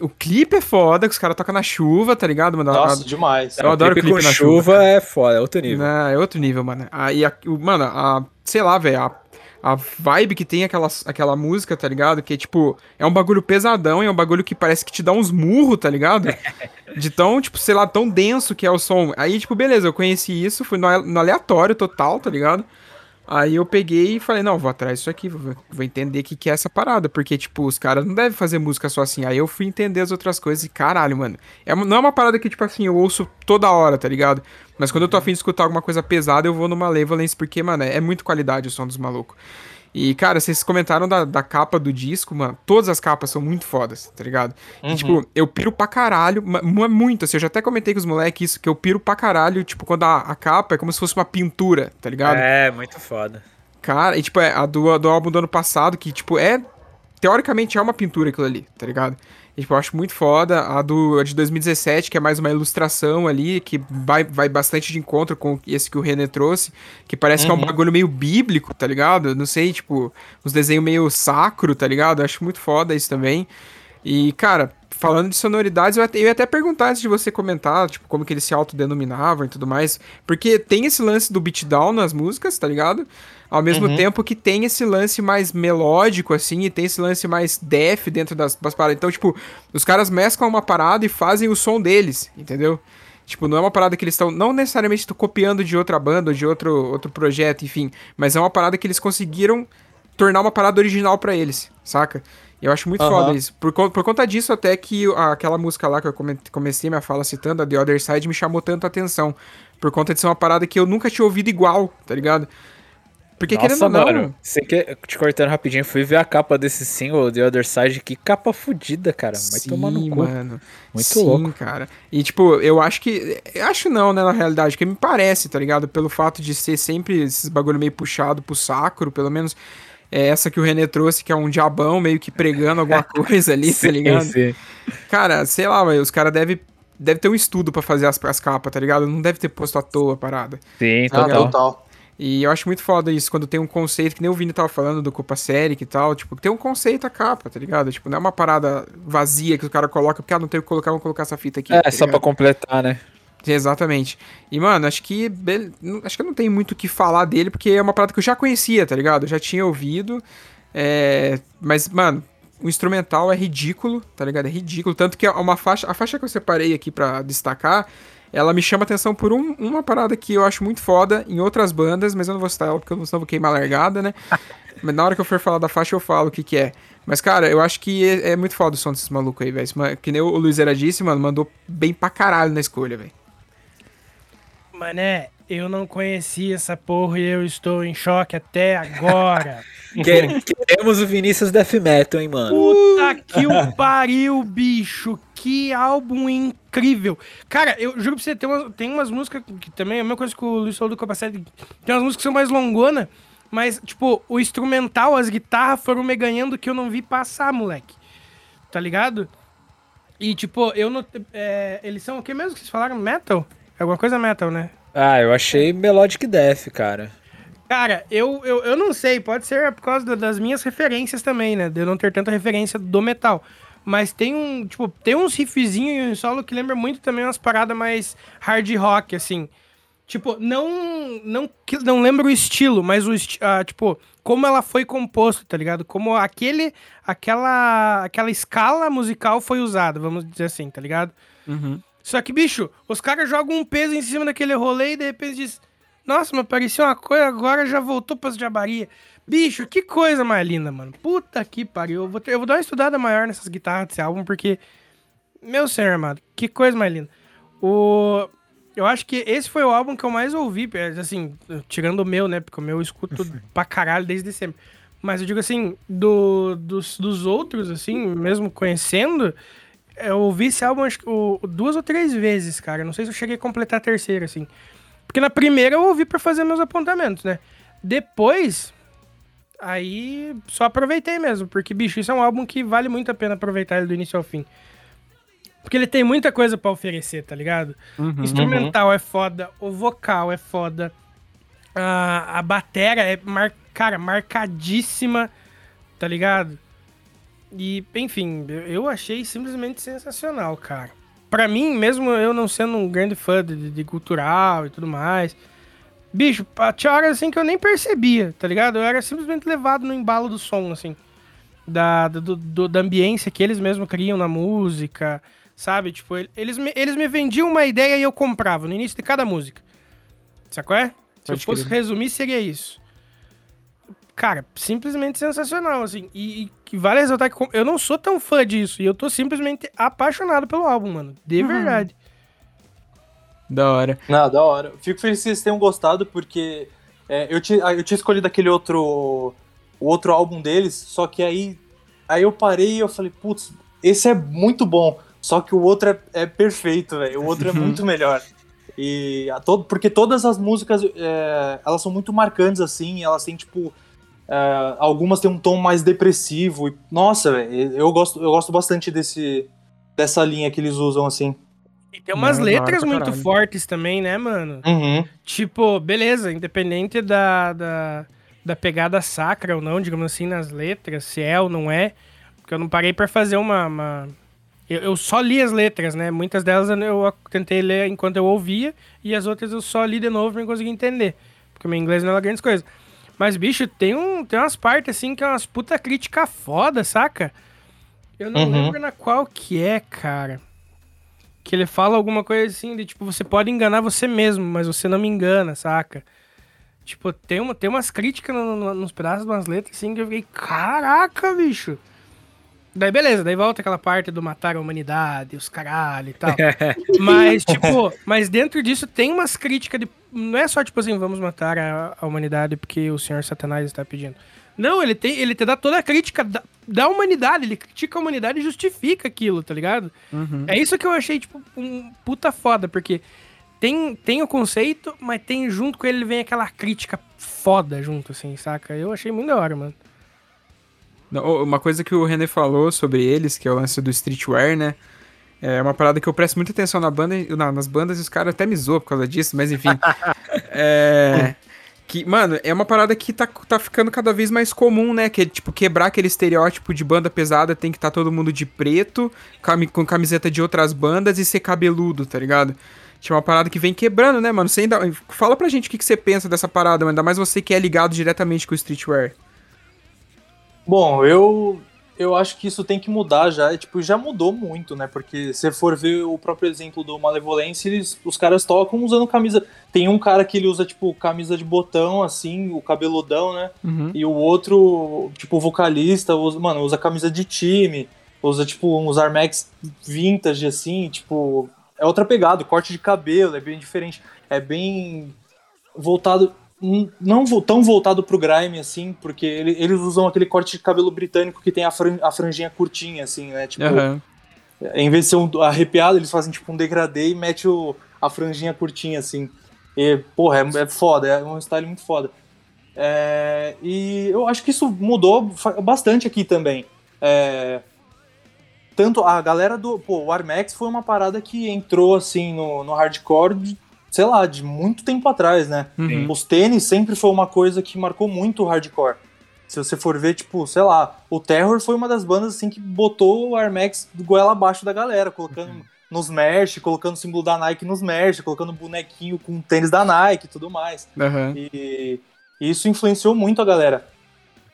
o clipe é foda, que os caras tocam na chuva, tá ligado? Mano, Nossa, demais. Eu adoro clipe clipe com na chuva, chuva, é foda, é outro nível. Não, é outro nível, mano. Aí, o- mano, a, sei lá, velho, a, a vibe que tem aquela, aquela música, tá ligado? Que, tipo, é um bagulho pesadão, é um bagulho que parece que te dá uns murros, tá ligado? *laughs* De tão, tipo, sei lá, tão denso que é o som. Aí, tipo, beleza, eu conheci isso, fui no, no aleatório total, tá ligado? Aí eu peguei e falei, não, vou atrás disso aqui, vou, vou entender o que, que é essa parada, porque, tipo, os caras não devem fazer música só assim. Aí eu fui entender as outras coisas e, caralho, mano, é, não é uma parada que, tipo assim, eu ouço toda hora, tá ligado? Mas quando eu tô afim de escutar alguma coisa pesada, eu vou no Malevolence, porque, mano, é muito qualidade o som dos malucos. E, cara, vocês comentaram da, da capa do disco, mano. Todas as capas são muito fodas, tá ligado? E, tipo, eu piro pra caralho, muito, assim, eu já até comentei com os moleques isso, que eu piro pra caralho, tipo, quando a, a capa é como se fosse uma pintura, tá ligado? É, muito foda. Cara, e tipo, é a do, do álbum do ano passado, que, tipo, é. Teoricamente é uma pintura aquilo ali, tá ligado? Tipo, eu acho muito foda. A, do, a de 2017, que é mais uma ilustração ali, que vai, vai bastante de encontro com esse que o René trouxe, que parece que é um Uhum. bagulho meio bíblico, tá ligado? Não sei, tipo, uns desenhos meio sacro, tá ligado? Eu acho muito foda isso também. E, cara, falando de sonoridades, eu, até, eu ia até perguntar antes de você comentar, tipo, como que eles se autodenominavam e tudo mais. Porque tem esse lance do beatdown nas músicas, tá ligado? Ao mesmo Uhum. tempo que tem esse lance mais melódico, assim, e tem esse lance mais def dentro das, das paradas. Então, tipo, os caras mesclam uma parada e fazem o som deles, entendeu? Tipo, não é uma parada que eles estão. Não necessariamente copiando de outra banda ou de outro, outro projeto, enfim. Mas é uma parada que eles conseguiram tornar uma parada original pra eles, saca? E eu acho muito Aham. foda isso. Por, por conta disso, até que a- aquela música lá que eu come- comecei minha fala citando, a The Other Side, me chamou tanto a atenção. Por conta de ser uma parada que eu nunca tinha ouvido igual, tá ligado? Porque querendo ou não. mano, você quer, te cortando rapidinho, fui ver a capa desse single, The Other Side, que capa fodida, cara. Vai tomar no Sim, cu. mano. Muito Sim, louco. cara. E, tipo, eu acho que. eu Acho não, né, na realidade, que me parece, tá ligado? Pelo fato de ser sempre esses bagulho meio puxado pro sacro, pelo menos. É essa que o René trouxe, que é um diabão meio que pregando alguma *laughs* coisa ali, tá ligado? sim. Cara, sei lá, mas os caras devem deve ter um estudo pra fazer as, as capas, tá ligado? Não deve ter posto à toa a parada. Sim, Ah, total. total. E eu acho muito foda isso, quando tem um conceito, que nem o Vini tava falando do Copa Série e tal, tipo, tem um conceito a capa, tá ligado? Tipo, não é uma parada vazia que o cara coloca, porque ah, não tem o que colocar, vamos colocar essa fita aqui. É, tá só pra completar, né? Exatamente. E, mano, acho que. Acho que eu não tenho muito o que falar dele, porque é uma parada que eu já conhecia, tá ligado? Eu já tinha ouvido. é, Mas, mano, o instrumental é ridículo, tá ligado? É ridículo. Tanto que é uma faixa. A faixa que eu separei aqui pra destacar. Ela me chama atenção por um- uma parada que eu acho muito foda em outras bandas, mas eu não vou citar ela porque eu não vou queimar a largada, né? *laughs* mas na hora que eu for falar da faixa, eu falo o que que é. Mas, cara, eu acho que é, é muito foda o som desses malucos aí, velho. Que nem o Luiz era disse, mano, mandou bem pra caralho na escolha, velho. Mané, eu não conhecia essa porra e eu estou em choque até agora. *laughs* Quer- Queremos o Vinícius Death Metal, hein, mano? Puta que o pariu, bicho. Que álbum incrível. Cara, eu juro pra você, tem, umas- tem umas músicas que também é a mesma coisa que o Luiz falou do Copa Sete. Tem umas músicas que são mais longona, mas, tipo, o instrumental, as guitarras foram me ganhando que eu não vi passar, moleque. Tá ligado? E, tipo, eu não. é, eles são o que mesmo que vocês falaram? Metal? É alguma coisa metal, né? Ah, eu achei Melodic Death, cara. Cara, eu, eu, eu não sei, pode ser por causa da- das minhas referências também, né? De eu não ter tanta referência do metal. Mas tem um, tipo, tem uns riffzinhos em solo que lembra muito também umas paradas mais hard rock, assim. Tipo, não não que- não lembra o estilo, mas o esti ah, tipo, como ela foi composta, tá ligado? Como aquele aquela aquela escala musical foi usada, vamos dizer assim, tá ligado? Uhum. Só que, bicho, os caras jogam um peso em cima daquele rolê e de repente diz: Nossa, mas parecia uma coisa, agora já voltou pras jabaria. Bicho, que coisa mais linda, mano. Puta que pariu. Eu vou, ter- eu vou dar uma estudada maior nessas guitarras desse álbum, porque. Meu senhor, amado, que coisa mais linda. O. Eu acho que esse foi o álbum que eu mais ouvi, assim, tirando o meu, né? Porque o meu eu escuto pra caralho desde sempre. Mas eu digo assim, do, dos, dos outros, assim, mesmo conhecendo, eu ouvi esse álbum acho o- duas ou três vezes, cara. Não sei se eu cheguei a completar a terceira, assim. Porque na primeira eu ouvi pra fazer meus apontamentos, né? Depois, aí só aproveitei mesmo. Porque, bicho, isso é um álbum que vale muito a pena aproveitar ele do início ao fim. Porque ele tem muita coisa pra oferecer, tá ligado? Uhum. Instrumental é foda, o vocal é foda, a, a batera é, mar, cara, marcadíssima, tá ligado? E, enfim, eu- achei simplesmente sensacional, cara. Pra mim, mesmo eu não sendo um grande fã de, de cultural e tudo mais, bicho, tinha horas assim que eu nem percebia, tá ligado? Eu era simplesmente levado no embalo do som, assim, da, do, do- da ambiência que eles mesmos criam na música, sabe? Tipo, ele- eles me, eles me vendiam uma ideia e eu comprava no início de cada música. Sacou? é? Se eu fosse resumir, seria isso. Cara, simplesmente sensacional, assim. E, e que vale ressaltar que como- eu não sou tão fã disso. E eu tô simplesmente apaixonado pelo álbum, mano. De verdade. Da hora. Não, da hora. Fico feliz que vocês tenham gostado, porque é, eu, tinha, eu tinha escolhido aquele outro, o outro álbum deles, só que aí, aí eu parei e eu falei, putz, esse é muito bom, só que o outro é, é perfeito, velho. O outro é muito melhor. E a todo, porque todas as músicas, é, elas são muito marcantes, assim, elas têm, tipo, É, algumas têm um tom mais depressivo. E, nossa, velho, eu gosto, eu gosto bastante desse, dessa linha que eles usam, assim. E tem umas Não, letras muito caralho. fortes também, né, mano? Uhum. Tipo, beleza, independente da, da, da pegada sacra ou não, digamos assim, nas letras, se é ou não é, porque eu não parei pra fazer uma. uma- Eu, eu só li as letras, né? Muitas delas eu, tentei ler enquanto eu ouvia, e as outras eu só li de novo pra não conseguir entender, porque o meu inglês não é grandes coisas. Mas, bicho, tem, um, tem umas partes assim que é umas puta crítica foda, saca? Eu não Uhum. lembro na qual que é, cara. Que ele fala alguma coisa assim de tipo, você pode enganar você mesmo, mas você não me engana, saca? Tipo, tem, uma, tem umas críticas no- no- nos pedaços de umas letras assim que eu fiquei, caraca, bicho. Daí beleza, daí volta aquela parte do matar a humanidade, os caralho e tal. *laughs* mas, tipo, mas dentro disso tem umas críticas de. Não é só tipo assim, vamos matar a, a humanidade porque o senhor Satanás está pedindo. Não, ele tem, ele te dá toda a crítica da, da humanidade, ele critica a humanidade e justifica aquilo, tá ligado? É isso que eu achei, tipo, um puta foda, porque tem, tem o conceito, mas tem junto com ele vem aquela crítica foda junto, assim, saca? Eu achei muito da hora, mano. Não, Uma coisa que o René falou sobre eles, que é o lance do streetwear, né? É uma parada que eu presto muita atenção na banda, na- nas bandas e os caras até me zoam por causa disso, mas enfim. *laughs* é. Que, mano, é uma parada que tá, tá ficando cada vez mais comum, né? Que é, tipo, quebrar aquele estereótipo de banda pesada, tem que estar todo mundo de preto, com camiseta de outras bandas e ser cabeludo, tá ligado? Tipo, uma parada que vem quebrando, né, mano? Você ainda... Fala pra gente o que, que você pensa dessa parada, mano. ainda mais você que é ligado diretamente com o streetwear. Bom, eu eu acho que isso tem que mudar já, e, tipo, já mudou muito, né? Porque se for ver o próprio exemplo do Malevolência, eles, os caras tocam usando camisa. Tem um cara que ele usa, tipo, camisa de botão, assim, o cabeludão, né? Uhum. E o outro, tipo, vocalista, usa, mano, usa camisa de time, usa, tipo, uns Armax vintage, assim, tipo. É outra pegada, corte de cabelo é bem diferente. É bem voltado. Não tão voltado pro grime, assim, porque ele- eles usam aquele corte de cabelo britânico que tem a, fran- a franjinha curtinha, assim, né? Tipo, Aham. em vez de ser um arrepiado, eles fazem tipo um degradê e mete o, a franjinha curtinha, assim. E, porra, é, é foda, é um style muito foda. É, e eu acho que isso mudou bastante aqui também. É, tanto a galera do. Pô, o Armax foi uma parada que entrou assim no, no hardcore, de, sei lá, de muito tempo atrás, né? Uhum. Os tênis sempre foi uma coisa que marcou muito o hardcore. Se você for ver, tipo, sei lá, o Terror foi uma das bandas assim que botou o Armax do goela abaixo da galera, colocando nos merch, colocando o símbolo da Nike nos merch, colocando bonequinho com tênis da Nike e tudo mais. Aham. E, e isso influenciou muito a galera.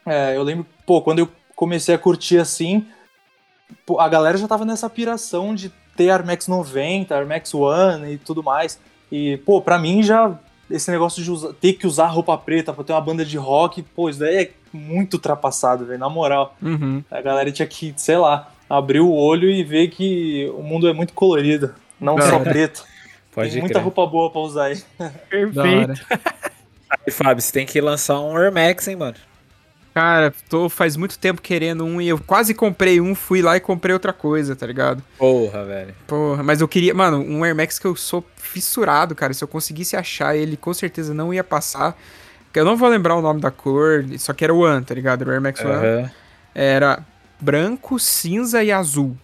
É, eu lembro, pô, quando eu comecei a curtir assim, a galera já tava nessa piração de ter Armax 90, Armax One e tudo mais. E, pô, pra mim já esse negócio de usar- ter que usar roupa preta pra ter uma banda de rock, pô, isso daí é muito ultrapassado, velho, na moral. Uhum. A galera tinha que, sei lá, abrir o olho e ver que o mundo é muito colorido, não Da só hora. preto. *laughs* Pode Tem muita crer. roupa boa pra usar aí. Perfeito. E, *laughs* Fábio, você tem que lançar um Air Max, hein, mano? Cara, tô faz muito tempo querendo um e eu quase comprei um, fui lá e comprei outra coisa, tá ligado? Porra, velho. Porra, mas eu queria, mano, um Air Max que eu sou fissurado, cara. Se eu conseguisse achar ele, com certeza não ia passar. Porque Eu não vou lembrar o nome da cor, só que era o One, tá ligado? Era o Air Max One. Aham. Era branco, cinza e azul.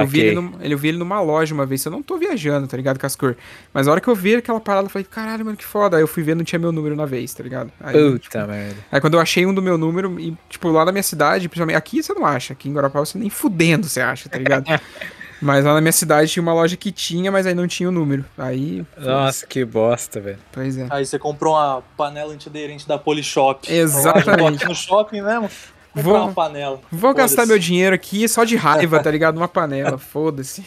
Eu vi, ele num- eu vi ele numa loja uma vez, eu não tô viajando, tá ligado, com as cores. Mas a hora que eu vi aquela parada, eu falei, caralho, mano, que foda. Aí eu fui ver, não tinha meu número na vez, tá ligado? Aí, tipo, Puta merda. Aí quando eu achei um do meu número, e, tipo, lá na minha cidade, principalmente, aqui você não acha, aqui em Guarapau você nem fudendo você acha, tá ligado? *laughs* mas lá na minha cidade tinha uma loja que tinha, mas aí não tinha o número. Aí, Nossa, que bosta, velho. pois é. Aí você comprou uma panela antiaderente da Polishop. Exatamente. Tô aqui no shopping mesmo. Vou- uma panela. Vou gastar meu dinheiro aqui só de raiva, tá ligado? Numa panela, *laughs* foda-se.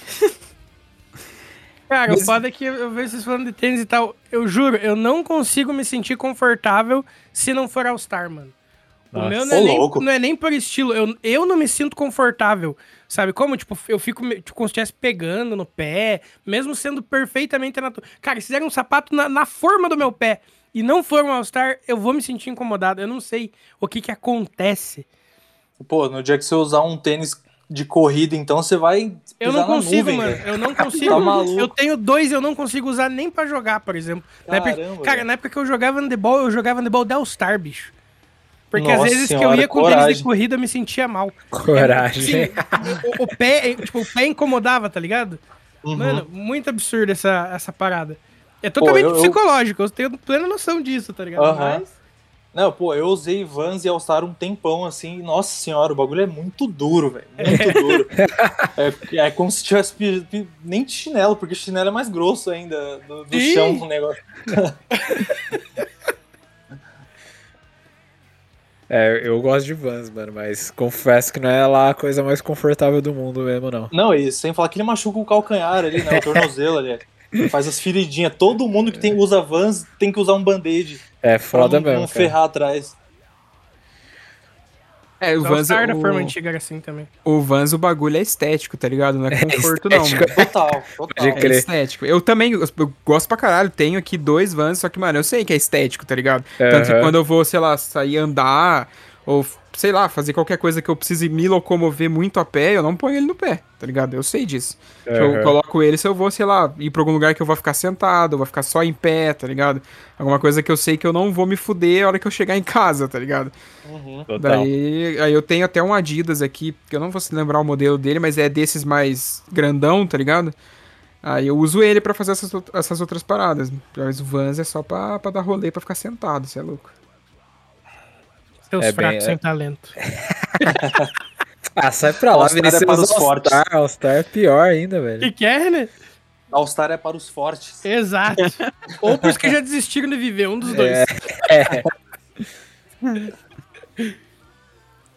Cara, Mas- o foda é que eu vejo vocês falando de tênis e tal. Eu juro, eu não consigo me sentir confortável se não for All-Star, mano. O Nossa. meu não é, Ô, nem, louco. não é nem por estilo. Eu, eu não me sinto confortável. Sabe como? Tipo, eu fico tipo, como se estivesse pegando no pé, mesmo sendo perfeitamente natural. Cara, se fizerem um sapato na, na forma do meu pé e não for um All-Star, eu vou me sentir incomodado. Eu não sei o que que acontece. Pô, no dia que você usar um tênis de corrida, então você vai. Eu não na consigo, nuvem, mano. Eu não *laughs* consigo. Tá eu tenho dois eu não consigo usar nem pra jogar, por exemplo. Na época- Caramba, cara, na época que eu jogava handebol, eu jogava handebol da All-Star, bicho. Porque às Nossa vezes que eu senhora, ia com tênis de coragem. corrida, eu me sentia mal. Coragem. Sim, o, o pé, tipo, o pé incomodava, tá ligado? Uhum. Mano, muito absurdo essa, essa parada. É totalmente eu- eu- psicológico, eu tenho plena noção disso, tá ligado? Aham. Mas. Não, pô, eu usei Vans e All-Star um tempão, assim, e, nossa senhora, o bagulho é muito duro, velho, muito duro. *laughs* É, é como se tivesse pi- pi- nem de chinelo, porque chinelo é mais grosso ainda, do, do chão o negócio. *laughs* É, eu gosto de Vans, mano, mas confesso que não é lá a coisa mais confortável do mundo mesmo, não. Não, e sem falar que ele machuca o calcanhar ali, né, o tornozelo ali. *laughs* Faz as feridinhas. Todo mundo que tem, usa Vans tem que usar um band-aid É pra foda não, mesmo, não cara. ferrar atrás. É, o O Vans, da forma o, antiga era assim também. o Vans, o bagulho é estético, tá ligado? Não é *laughs* conforto, não, estético. mano. Total, total. É estético. Eu também eu, eu gosto pra caralho. Tenho aqui dois Vans, só que, mano, eu sei que é estético, tá ligado? Tanto que quando eu vou, sei lá, sair andar, ou sei lá, fazer qualquer coisa que eu precise me locomover muito a pé, eu não ponho ele no pé, tá ligado? Eu sei disso. Que Eu coloco ele se eu vou, sei lá, ir pra algum lugar que eu vou ficar sentado, eu vou ficar só em pé, tá ligado? Alguma coisa que eu sei que eu não vou me fuder a hora que eu chegar em casa, tá ligado? Uhum. Daí, aí eu tenho até um Adidas aqui, que eu não vou se lembrar o modelo dele, mas é desses mais grandão, tá ligado? Aí eu uso ele pra fazer essas, essas outras paradas. Mas o Vans é só pra, pra dar rolê, pra ficar sentado, você é louco. Seus É bem- fracos é- sem talento. *laughs* Ah, sai pra lá, é Vinicius. para os fortes. All-Star, All-Star é pior ainda, velho. que, que é, né? All-Star é para os fortes. Exato. *laughs* Ou por isso que já desistiram de viver, um dos dois. É. *laughs*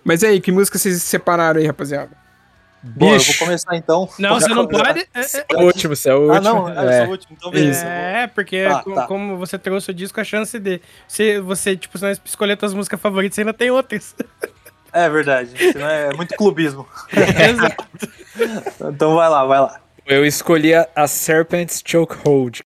Mas e aí, que música vocês separaram aí, rapaziada? Bom, eu vou Bicho. começar então. Não, você não pode. é- é- É o último, você é o último. Ah, não, eu é. sou o último, então beleza. É, porque Tá, co- tá. como você trouxe o disco, a chance de você, você tipo, se não escolher suas músicas favoritas, você ainda tem outras. É verdade, senão é muito clubismo. *laughs* Exato. Então vai lá, vai lá. Eu escolhi a, a Serpent's Chokehold.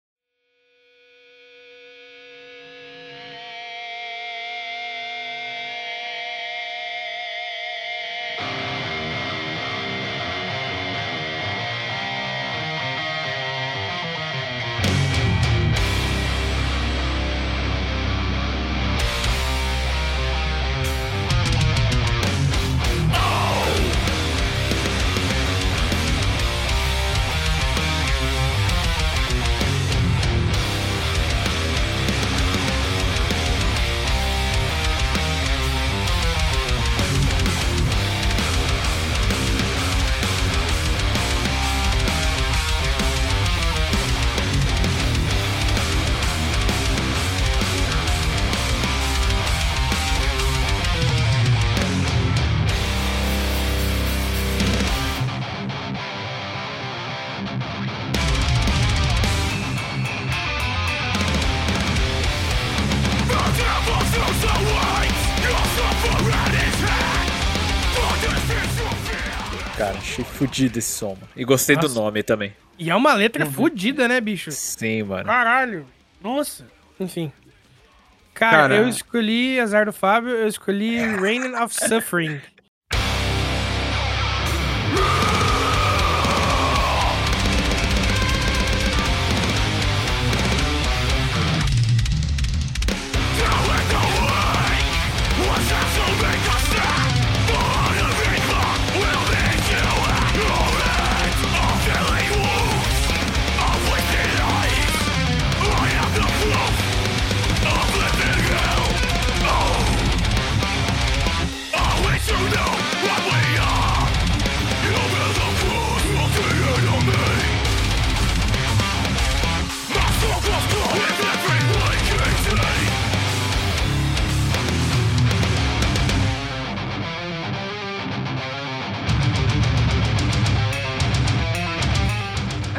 Fudido esse som, mano. E gostei do Nossa. nome também. E é uma letra Uhum. fodida, né, bicho? Sim, mano. Caralho. Nossa. Enfim. Cara, Cara. eu escolhi, azar do Fábio, eu escolhi *laughs* Reign of Suffering.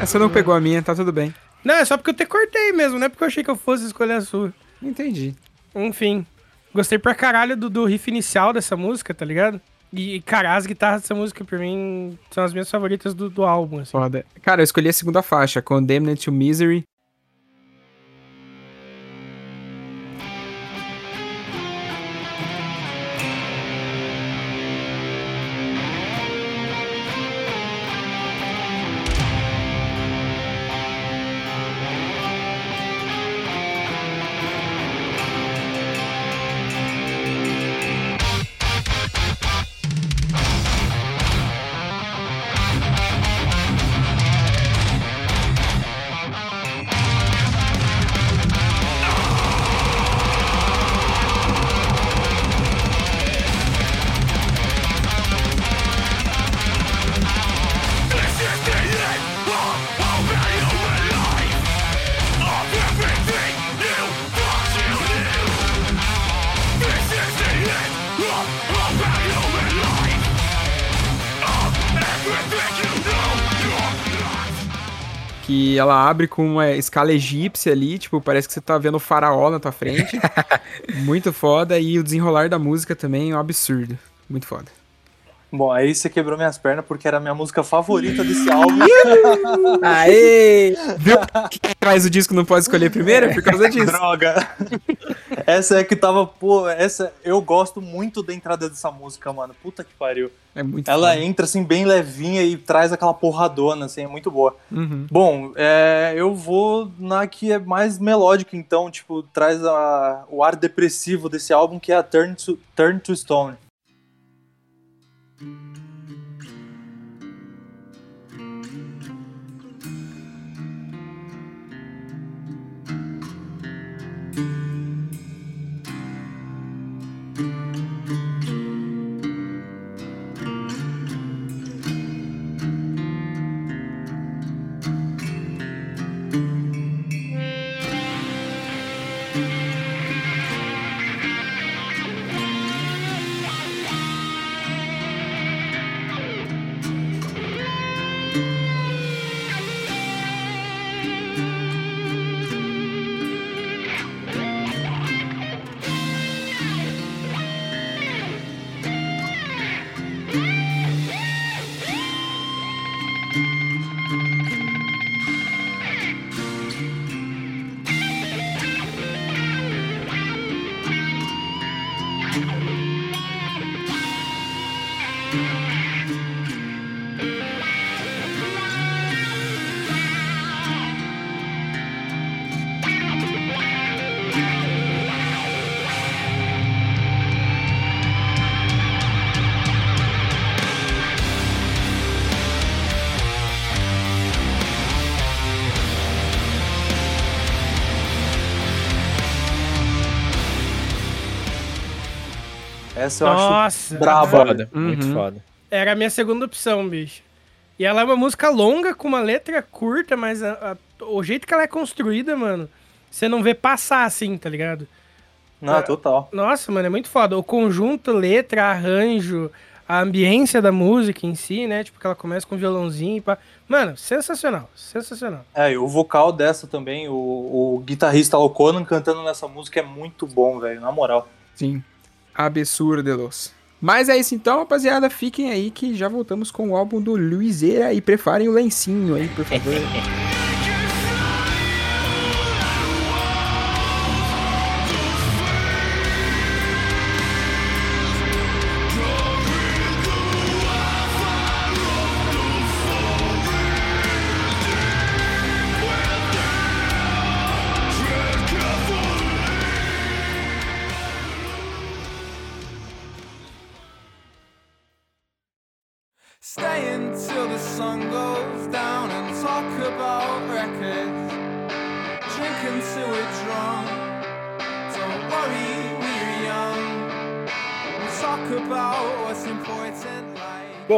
É, você não pegou a minha, tá tudo bem. Não, é só porque eu te cortei mesmo, não é porque eu achei que eu fosse escolher a sua. Entendi. Enfim. Gostei pra caralho do, do riff inicial dessa música, tá ligado? E, cara, as guitarras dessa música, pra mim, são as minhas favoritas do, do álbum, assim. Foda. Cara, eu escolhi a segunda faixa, Condemned to Misery. Que ela abre com uma escala egípcia ali, tipo, parece que você tá vendo o faraó na tua frente. *laughs* Muito foda. E o desenrolar da música também é um absurdo. Muito foda. Bom, aí você quebrou minhas pernas porque era a minha música favorita desse álbum. *laughs* Aê! Viu? Quem traz o disco não pode escolher primeiro? É por causa disso. Droga. Essa é que tava, pô, essa eu gosto muito da entrada dessa música, mano. Puta que pariu. É muito Ela entra assim bem levinha e traz aquela porradona, assim, é muito boa. Uhum. Bom, é, eu vou na que é mais melódica, então, tipo, traz a- o ar depressivo desse álbum, que é a Turn to, Turn to Stone. thank you Essa eu acho Nossa, braba. Foda, Uhum. muito foda. era a minha segunda opção, bicho. E ela é uma música longa, com uma letra curta, mas a- a- o jeito que ela é construída, mano, você não vê passar assim, tá ligado? Não, total. Nossa, mano, é muito foda. O conjunto, letra, arranjo, a ambiência da música em si, né? Tipo, que ela começa com violãozinho e pá. Mano, sensacional, sensacional. É, e o vocal dessa também, o, o guitarrista Conan cantando nessa música é muito bom, velho, na moral. Sim. Absurdos. Mas é isso então, rapaziada. Fiquem aí que já voltamos com o álbum do Luizeira e preparem o lencinho aí, por favor. *laughs*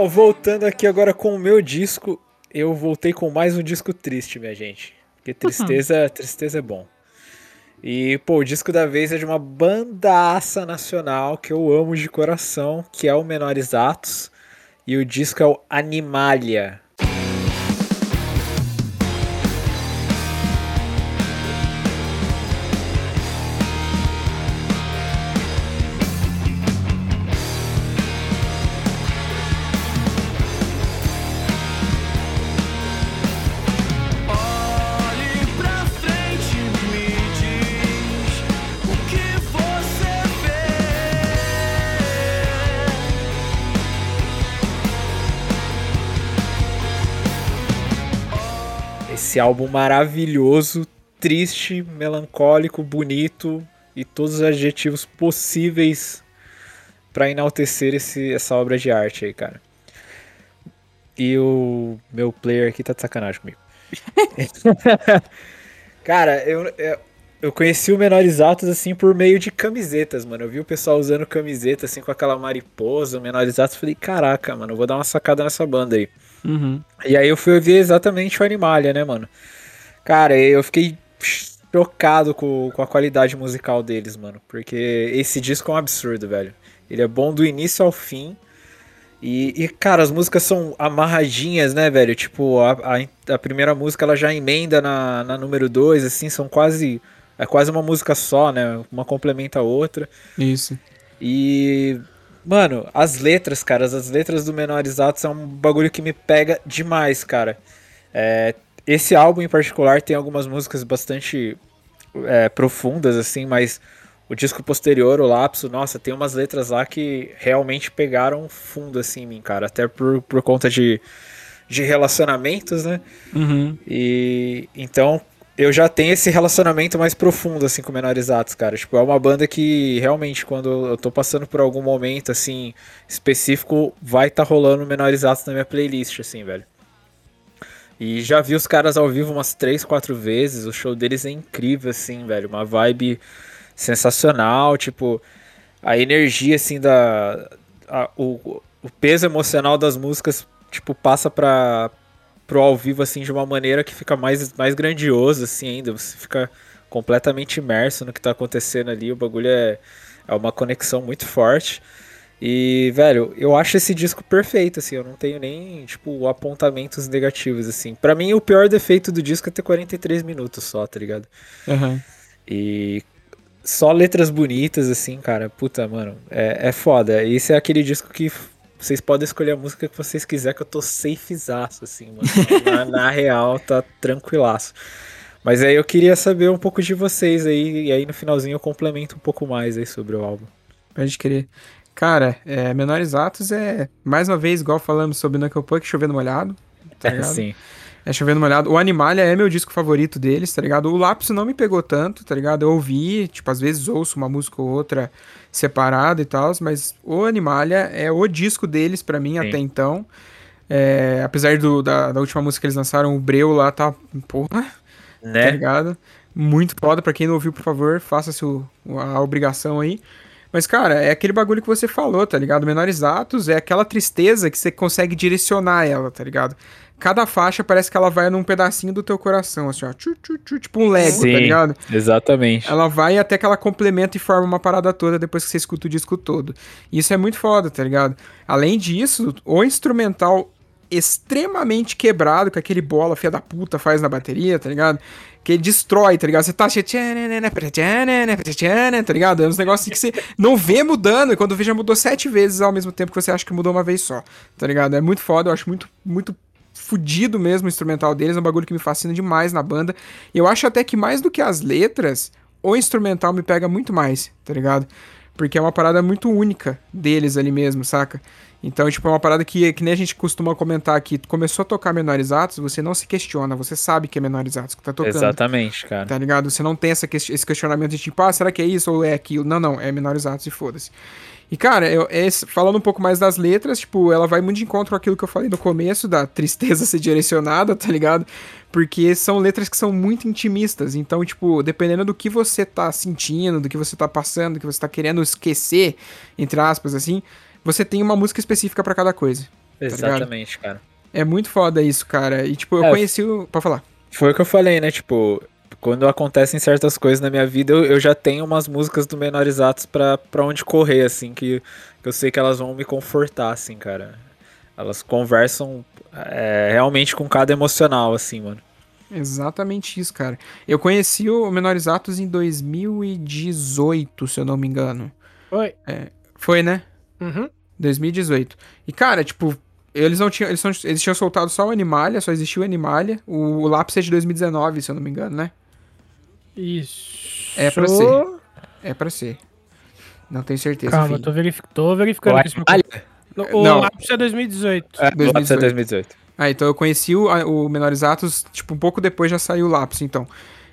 voltando aqui agora com o meu disco, eu voltei com mais um disco triste, minha gente. Porque tristeza, tristeza é bom. E, pô, o disco da vez é de uma bandaça nacional que eu amo de coração, que é o Menores Atos. E o disco é o Animalia. Esse álbum maravilhoso, triste, melancólico, bonito e todos os adjetivos possíveis pra enaltecer esse, essa obra de arte aí, cara. E o meu player aqui tá de sacanagem comigo. *laughs* *laughs* cara, eu, eu, eu conheci o Menores Atos assim por meio de camisetas, mano. Eu vi o pessoal usando camiseta assim com aquela mariposa, Menores Atos, falei, caraca, mano, eu vou dar uma sacada nessa banda aí. Uhum. E aí eu fui ouvir exatamente o Animalia, né, mano? Cara, eu fiquei chocado com, com a qualidade musical deles, mano. Porque esse disco é um absurdo, velho. Ele é bom do início ao fim. E, e, cara, as músicas são amarradinhas, né, velho? Tipo, a, a, a primeira música ela já emenda na, na número 2, assim, são quase. É quase uma música só, né? Uma complementa a outra. Isso. E. Mano, as letras, cara, as letras do Menores Atos é um bagulho que me pega demais, cara. É, esse álbum em particular tem algumas músicas bastante é, profundas, assim, mas o disco posterior, o Lapso, nossa, tem umas letras lá que realmente pegaram fundo, assim, em mim, cara. Até por, por conta de, de relacionamentos, né? Uhum. E então eu já tenho esse relacionamento mais profundo assim com Menores Atos, cara. Tipo, é uma banda que realmente quando eu tô passando por algum momento assim específico, vai tá rolando Menores Atos na minha playlist assim, velho. E já vi os caras ao vivo umas três, quatro vezes. O show deles é incrível assim, velho, uma vibe sensacional, tipo, a energia assim da a- o, o peso emocional das músicas, tipo, passa pra pro ao vivo assim de uma maneira que fica mais, mais grandioso assim ainda, você fica completamente imerso no que tá acontecendo ali, o bagulho é, é uma conexão muito forte. E, velho, eu acho esse disco perfeito, assim, eu não tenho nem, tipo, apontamentos negativos, assim. Pra mim, o pior defeito do disco é ter 43 minutos só, tá ligado? Aham. E só letras bonitas, assim, cara. Puta, mano, é, é foda. Esse é aquele disco que vocês podem escolher a música que vocês quiserem, que eu tô safezaço, assim, mano. Na, na real, tá tranquilaço. Mas aí eu queria saber um pouco de vocês aí, e aí no finalzinho eu complemento um pouco mais aí sobre o álbum. Pode crer. Cara, é, Menores Atos é, mais uma vez, igual falamos sobre Knuckle Puck, Chovendo Molhado, tá *laughs* ligado? Sim. É Chovendo Molhado. O Animalia é meu disco favorito deles, tá ligado? O Lapso não me pegou tanto, tá ligado? Eu ouvi, tipo, às vezes ouço uma música ou outra separada e tal, mas o Animalia é o disco deles pra mim Sim. até então. É, apesar do, da, da última música que eles lançaram, o Breu lá tá, porra, tá Né? ligado? Muito foda. Pra quem não ouviu, por favor, faça-se a obrigação aí. Mas, cara, é aquele bagulho que você falou, tá ligado? Menores atos é aquela tristeza que você consegue direcionar ela, tá ligado? Cada faixa parece que ela vai num pedacinho do teu coração, assim, ó. Tchu, tchu, tchu, tipo um Lego, tá ligado? exatamente. Ela vai até que ela complementa e forma uma parada toda depois que você escuta o disco todo. E isso é muito foda, tá ligado? Além disso, o instrumental extremamente quebrado que aquele bola filha da puta faz na bateria, tá ligado? Que destrói, tá ligado? Você tá assim, tá ligado? É uns negócios que você não vê mudando, e quando vê já mudou sete vezes ao mesmo tempo que você acha que mudou uma vez só, tá ligado? É muito foda, eu acho muito, muito fudido mesmo o instrumental deles, é um bagulho que me fascina demais na banda. Eu acho até que mais do que as letras, o instrumental me pega muito mais, tá ligado? Porque é uma parada muito única deles ali mesmo, saca? Então, tipo, é uma parada que, que nem a gente costuma comentar aqui. Começou a tocar Menores Atos, você não se questiona, você sabe que é Menores Atos que tá tocando. Exatamente, cara. Tá ligado? Você não tem essa, esse questionamento de tipo, ah, será que é isso ou é aquilo? Não, não, é Menores Atos e foda-se. E, cara, eu, esse- falando um pouco mais das letras, tipo, ela vai muito de encontro com aquilo que eu falei no começo, da tristeza *laughs* ser direcionada, tá ligado? Porque são letras que são muito intimistas. Então, tipo, dependendo do que você tá sentindo, do que você tá passando, do que você tá querendo esquecer, entre aspas, assim, você tem uma música específica pra cada coisa. ligado? Exatamente, cara. É muito foda isso, cara. E, tipo, eu É, conheci o. Pode falar. Foi o que eu falei, né? Tipo, quando acontecem certas coisas na minha vida, eu, eu já tenho umas músicas do Menores Atos pra, pra onde correr, assim, que, que eu sei que elas vão me confortar, assim, cara. Elas conversam é, realmente com cada emocional, assim, mano. Exatamente isso, cara. Eu conheci o Menores Atos em 2018, se eu não me engano. Oi. Foi, né? Uhum. 2018. E, cara, tipo, eles não tinham. Eles, não- eles tinham soltado só o Animalia, só existiu o Animalia. O, o Lápis é de 2019, se eu não me engano, né? Isso. É pra ser. É pra ser. Não tenho certeza. Calma, filho. tô, verifi tô verificando aqui. meu- O Não. lápis é 2018. É, 2018. Lápis é 2018. Ah, então eu conheci o, o Menores Atos, tipo, um pouco depois já saiu o Lápis, então.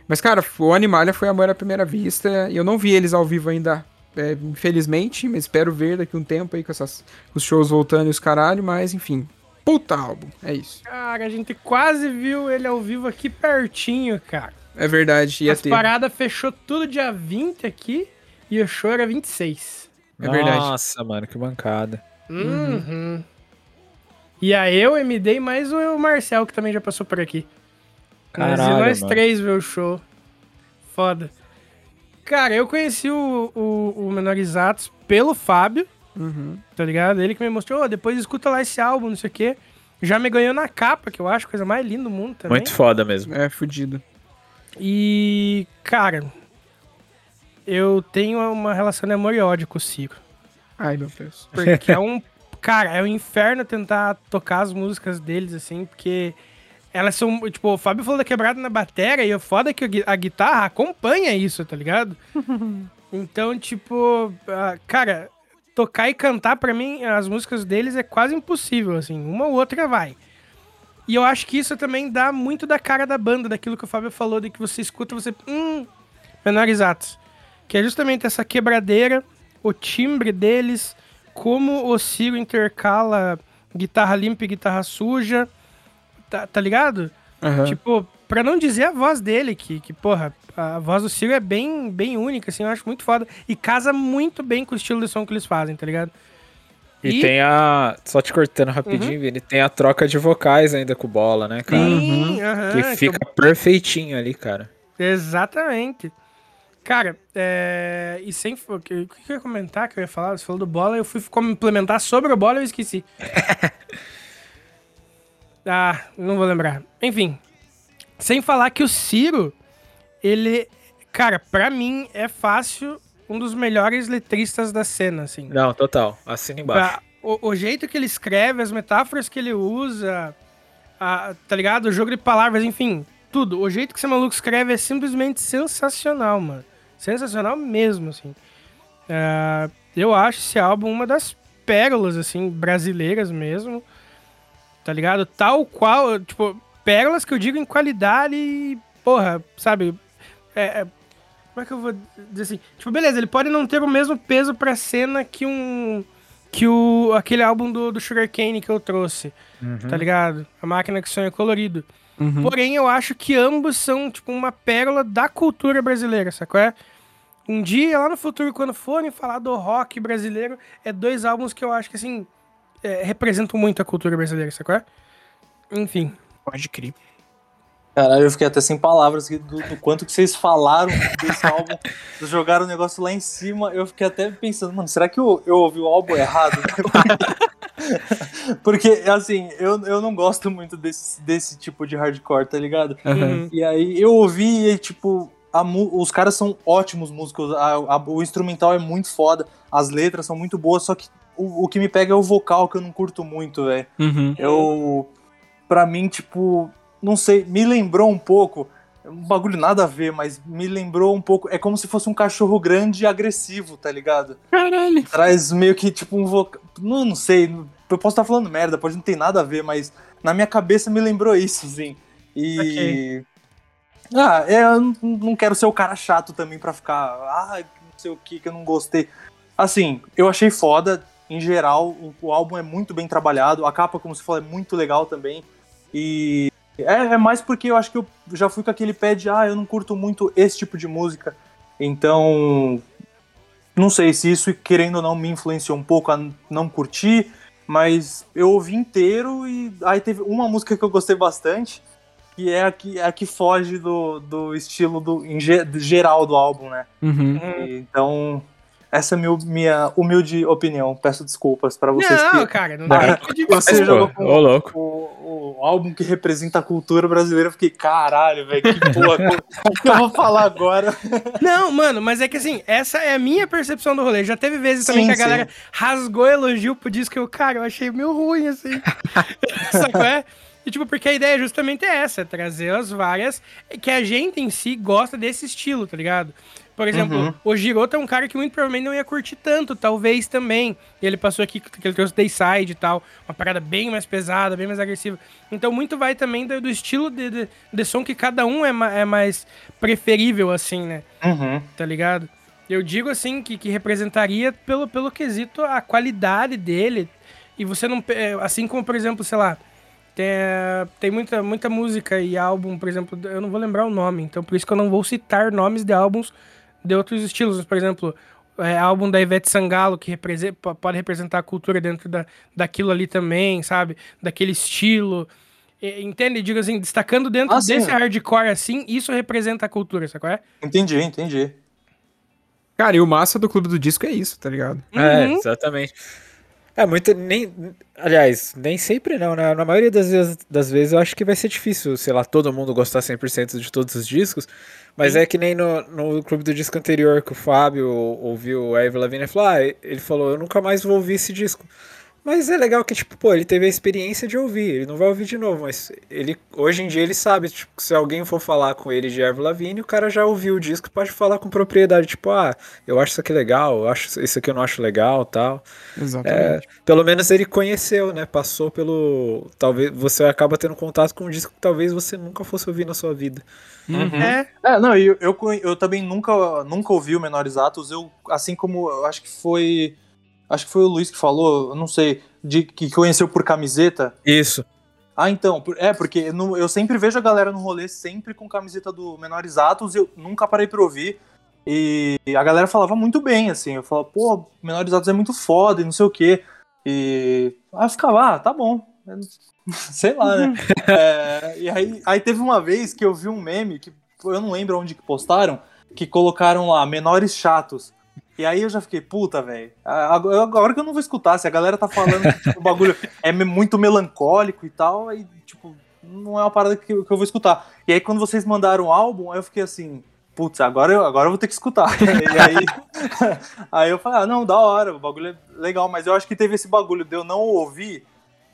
Mas, cara, o Animalia foi amor à primeira vista. E eu não vi eles ao vivo ainda, é, infelizmente, mas espero ver daqui um tempo aí com essas, com os shows voltando e os caralho, mas enfim. Puta álbum, é isso. Cara, a gente quase viu ele ao vivo aqui pertinho, cara. É verdade, ia As ter. paradas fechou tudo dia 20 aqui e o show era 26. É verdade. Nossa, mano, que bancada. Uhum. E aí eu, MD mais o Marcel, que também já passou por aqui. Mas Caralho, e nós mano. três ver o show. Foda. Cara, eu conheci o, o, o Menores Atos pelo Fábio, Uhum. tá ligado? Ele que me mostrou, "Ô, depois escuta lá esse álbum, não sei o quê. Já me ganhou na capa, que eu acho a coisa mais linda do mundo também. Muito foda mesmo. É, fudido. E, cara, eu tenho uma relação de amor e ódio com o Ciro. Ai, meu Deus. Porque é um. *laughs* Cara, é um inferno tentar tocar as músicas deles, assim, porque elas são. Tipo, o Fábio falou da quebrada na bateria e o foda é que a gui- a guitarra acompanha isso, tá ligado? *laughs* então, tipo, ah, cara, tocar e cantar, pra mim, as músicas deles é quase impossível, assim. Uma ou outra vai. E eu acho que isso também dá muito da cara da banda, daquilo que o Fábio falou, de que você escuta, você. Hum, menores atos. Que é justamente essa quebradeira, o timbre deles, como o Ciro intercala guitarra limpa e guitarra suja. Tá, tá ligado? Aham. Tipo, pra não dizer a voz dele, que, que, porra, a voz do Ciro é bem, bem única, assim, eu acho muito foda. E casa muito bem com o estilo de som que eles fazem, tá ligado? E, E- tem a. Só te cortando rapidinho, Vini, tem a troca de vocais ainda com bola, né, cara? Sim, aham, Que que fica perfeitinho ali, cara. Exatamente. Cara, é... e sem. O que o que eu ia comentar que eu ia falar? Você falou do bola, eu fui complementar sobre o bola e eu esqueci. *laughs* ah, não vou lembrar. Enfim. Sem falar que o Ciro, ele. Cara, pra mim é fácil um dos melhores letristas da cena, assim. Não, total. Assina embaixo. Pra- o, o jeito que ele escreve, as metáforas que ele usa, a- tá ligado? O jogo de palavras, enfim, tudo. O jeito que esse maluco escreve é simplesmente sensacional, mano. Sensacional mesmo, assim. É, eu acho esse álbum uma das pérolas, assim, brasileiras mesmo. Tá ligado? Tal qual, tipo, pérolas que eu digo em qualidade e, porra, sabe? É, é, como é que eu vou dizer assim? Tipo, beleza, ele pode não ter o mesmo peso pra cena que um. Que o, aquele álbum do, do Sugarcane que eu trouxe, tá ligado? A máquina que sonha colorido. Uhum. Porém, eu acho que ambos são, tipo, uma pérola da cultura brasileira, sacou? É? Um dia, lá no futuro, quando forem falar do rock brasileiro, é dois álbuns que eu acho que, assim, é, representam muito a cultura brasileira, sacou? É? Enfim. Pode crer. Caralho, eu fiquei até sem palavras aqui do, do quanto que vocês falaram desse álbum. *laughs* Vocês jogaram o negócio lá em cima. Eu fiquei até pensando, mano, será que eu, eu ouvi o álbum errado? *laughs* Porque, assim, eu, eu não gosto muito desse, desse tipo de hardcore, tá ligado? Uhum. E aí eu ouvi e, tipo, os caras são ótimos músicos, a- a- o instrumental é muito foda, as letras são muito boas, só que o, o que me pega é o vocal, que eu não curto muito, velho. Uhum. Eu. Pra mim, tipo, não sei, me lembrou um pouco. Um bagulho nada a ver, mas me lembrou um pouco. É como se fosse um cachorro grande e agressivo, tá ligado? Caralho. Traz meio que tipo um vocal. Não, não sei, eu posso estar falando merda, pode não ter nada a ver, mas na minha cabeça me lembrou isso, assim. E. Ah, é, eu não quero ser o cara chato também pra ficar. Ah, não sei o que, que eu não gostei. Assim, eu achei foda. Em geral, o, o álbum é muito bem trabalhado. A capa, como você falou, é muito legal também. E é, é mais porque eu acho que eu já fui com aquele pé de, ah, eu não curto muito esse tipo de música. Então, não sei se isso, querendo ou não, me influenciou um pouco a não curtir, mas eu ouvi inteiro e aí teve uma música que eu gostei bastante, que é a que, a que foge do, do estilo do, em ge- geral do álbum, né? Uhum. E, então, essa é a minha, minha humilde opinião. Peço desculpas pra vocês Não, que cara, não *laughs* dá você jogou com Ô, louco. o, o álbum que representa a cultura brasileira. Eu fiquei, caralho, velho, que porra. *laughs* O que eu vou falar agora? *laughs* Não, mano, mas é que assim, essa é a minha percepção do rolê. Já teve vezes também Sim, que a sim. galera rasgou elogio pro disco que eu, cara, eu achei meio ruim, assim. Sacou? É? E tipo, porque a ideia justamente é essa, é trazer as várias que a gente em si gosta desse estilo, tá ligado? Por exemplo, Uhum. o Giroto é um cara que muito provavelmente não ia curtir tanto, talvez também. Ele passou aqui, que ele trouxe Dayside e tal, uma parada bem mais pesada, bem mais agressiva. Então muito vai também do, do estilo de, de, de som que cada um é, ma- é mais preferível, assim, né? Uhum. tá ligado? Eu digo assim que, que representaria pelo, pelo quesito a qualidade dele. E você não. é, Assim como, por exemplo, sei lá, tem, tem muita, muita música e álbum, por exemplo, eu não vou lembrar o nome, então por isso que eu não vou citar nomes de álbuns de outros estilos. Por exemplo, é, álbum da Ivete Sangalo, que pode representar a cultura dentro da, daquilo ali também, sabe? Daquele estilo. E- Entende? Digo assim, destacando dentro Ah, desse hardcore assim, isso representa a cultura, sabe qual é? Entendi, entendi. Cara, e o massa do Clube do Disco é isso, tá ligado? É, Uhum. exatamente. É muito. Nem, aliás, nem sempre não, né? Na maioria das vezes, das vezes eu acho que vai ser difícil, sei lá, todo mundo gostar 100% de todos os discos. Mas é que nem no, no clube do disco anterior que o Fábio ouviu a Avril Lavigne falou: Ah, ele falou, eu nunca mais vou ouvir esse disco. Mas é legal que, tipo, pô, ele teve a experiência de ouvir, ele não vai ouvir de novo, mas ele, hoje em dia ele sabe, tipo, se alguém for falar com ele de Avril Lavigne, o cara já ouviu o disco, pode falar com propriedade, tipo, ah, eu acho isso aqui legal, eu acho isso aqui eu não acho legal, tal. É, Exatamente. pelo menos ele conheceu, né? Passou pelo. Talvez você acaba tendo contato com um disco que talvez você nunca fosse ouvir na sua vida. Uhum. É, É, não, e eu, eu, eu também nunca, nunca ouvi o Menores Atos. Eu, assim como eu acho que foi. Acho que foi o Luiz que falou, não sei, de que conheceu por camiseta. Isso. Ah, então, é, porque no- eu sempre vejo a galera no rolê sempre com camiseta do Menores Atos, eu nunca parei pra ouvir. E a galera falava muito bem, assim. Eu falava, pô, Menores Atos é muito foda e não sei o quê. E. Aí eu ficava, ah, tá bom. *laughs* Sei lá, né? *laughs* É, e aí, aí teve uma vez que eu vi um meme, que eu não lembro onde que postaram, que colocaram lá, menores chatos. E aí eu já fiquei, puta, velho. Agora que eu não vou escutar, se a galera tá falando que tipo, o bagulho é muito melancólico e tal, aí, tipo, não é uma parada que, eu- vou escutar. E aí quando vocês mandaram o álbum, aí eu fiquei assim, putz, agora eu, agora eu vou ter que escutar. *laughs* e aí, *laughs* aí eu falei, ah, não, da hora, o bagulho é legal, mas eu acho que teve esse bagulho de eu não ouvir,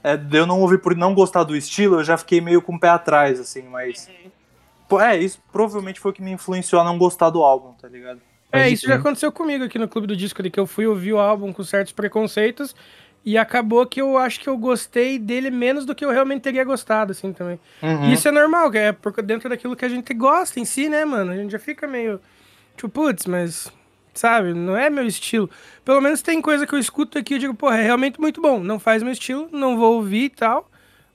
é, de eu não ouvir por não gostar do estilo, eu já fiquei meio com o pé atrás, assim, mas. Pô, É, isso provavelmente foi o que me influenciou a não gostar do álbum, tá ligado? É, isso já crer. aconteceu comigo aqui no Clube do Disco, ali, que eu fui ouvir o álbum com certos preconceitos e acabou que eu acho que eu gostei dele menos do que eu realmente teria gostado, assim, também. Uhum. E isso é normal, é porque dentro daquilo que a gente gosta em si, né, mano? A gente já fica meio, tipo, putz, mas, sabe, não é meu estilo. Pelo menos tem coisa que eu escuto aqui e digo, porra, é realmente muito bom. Não faz meu estilo, não vou ouvir e tal.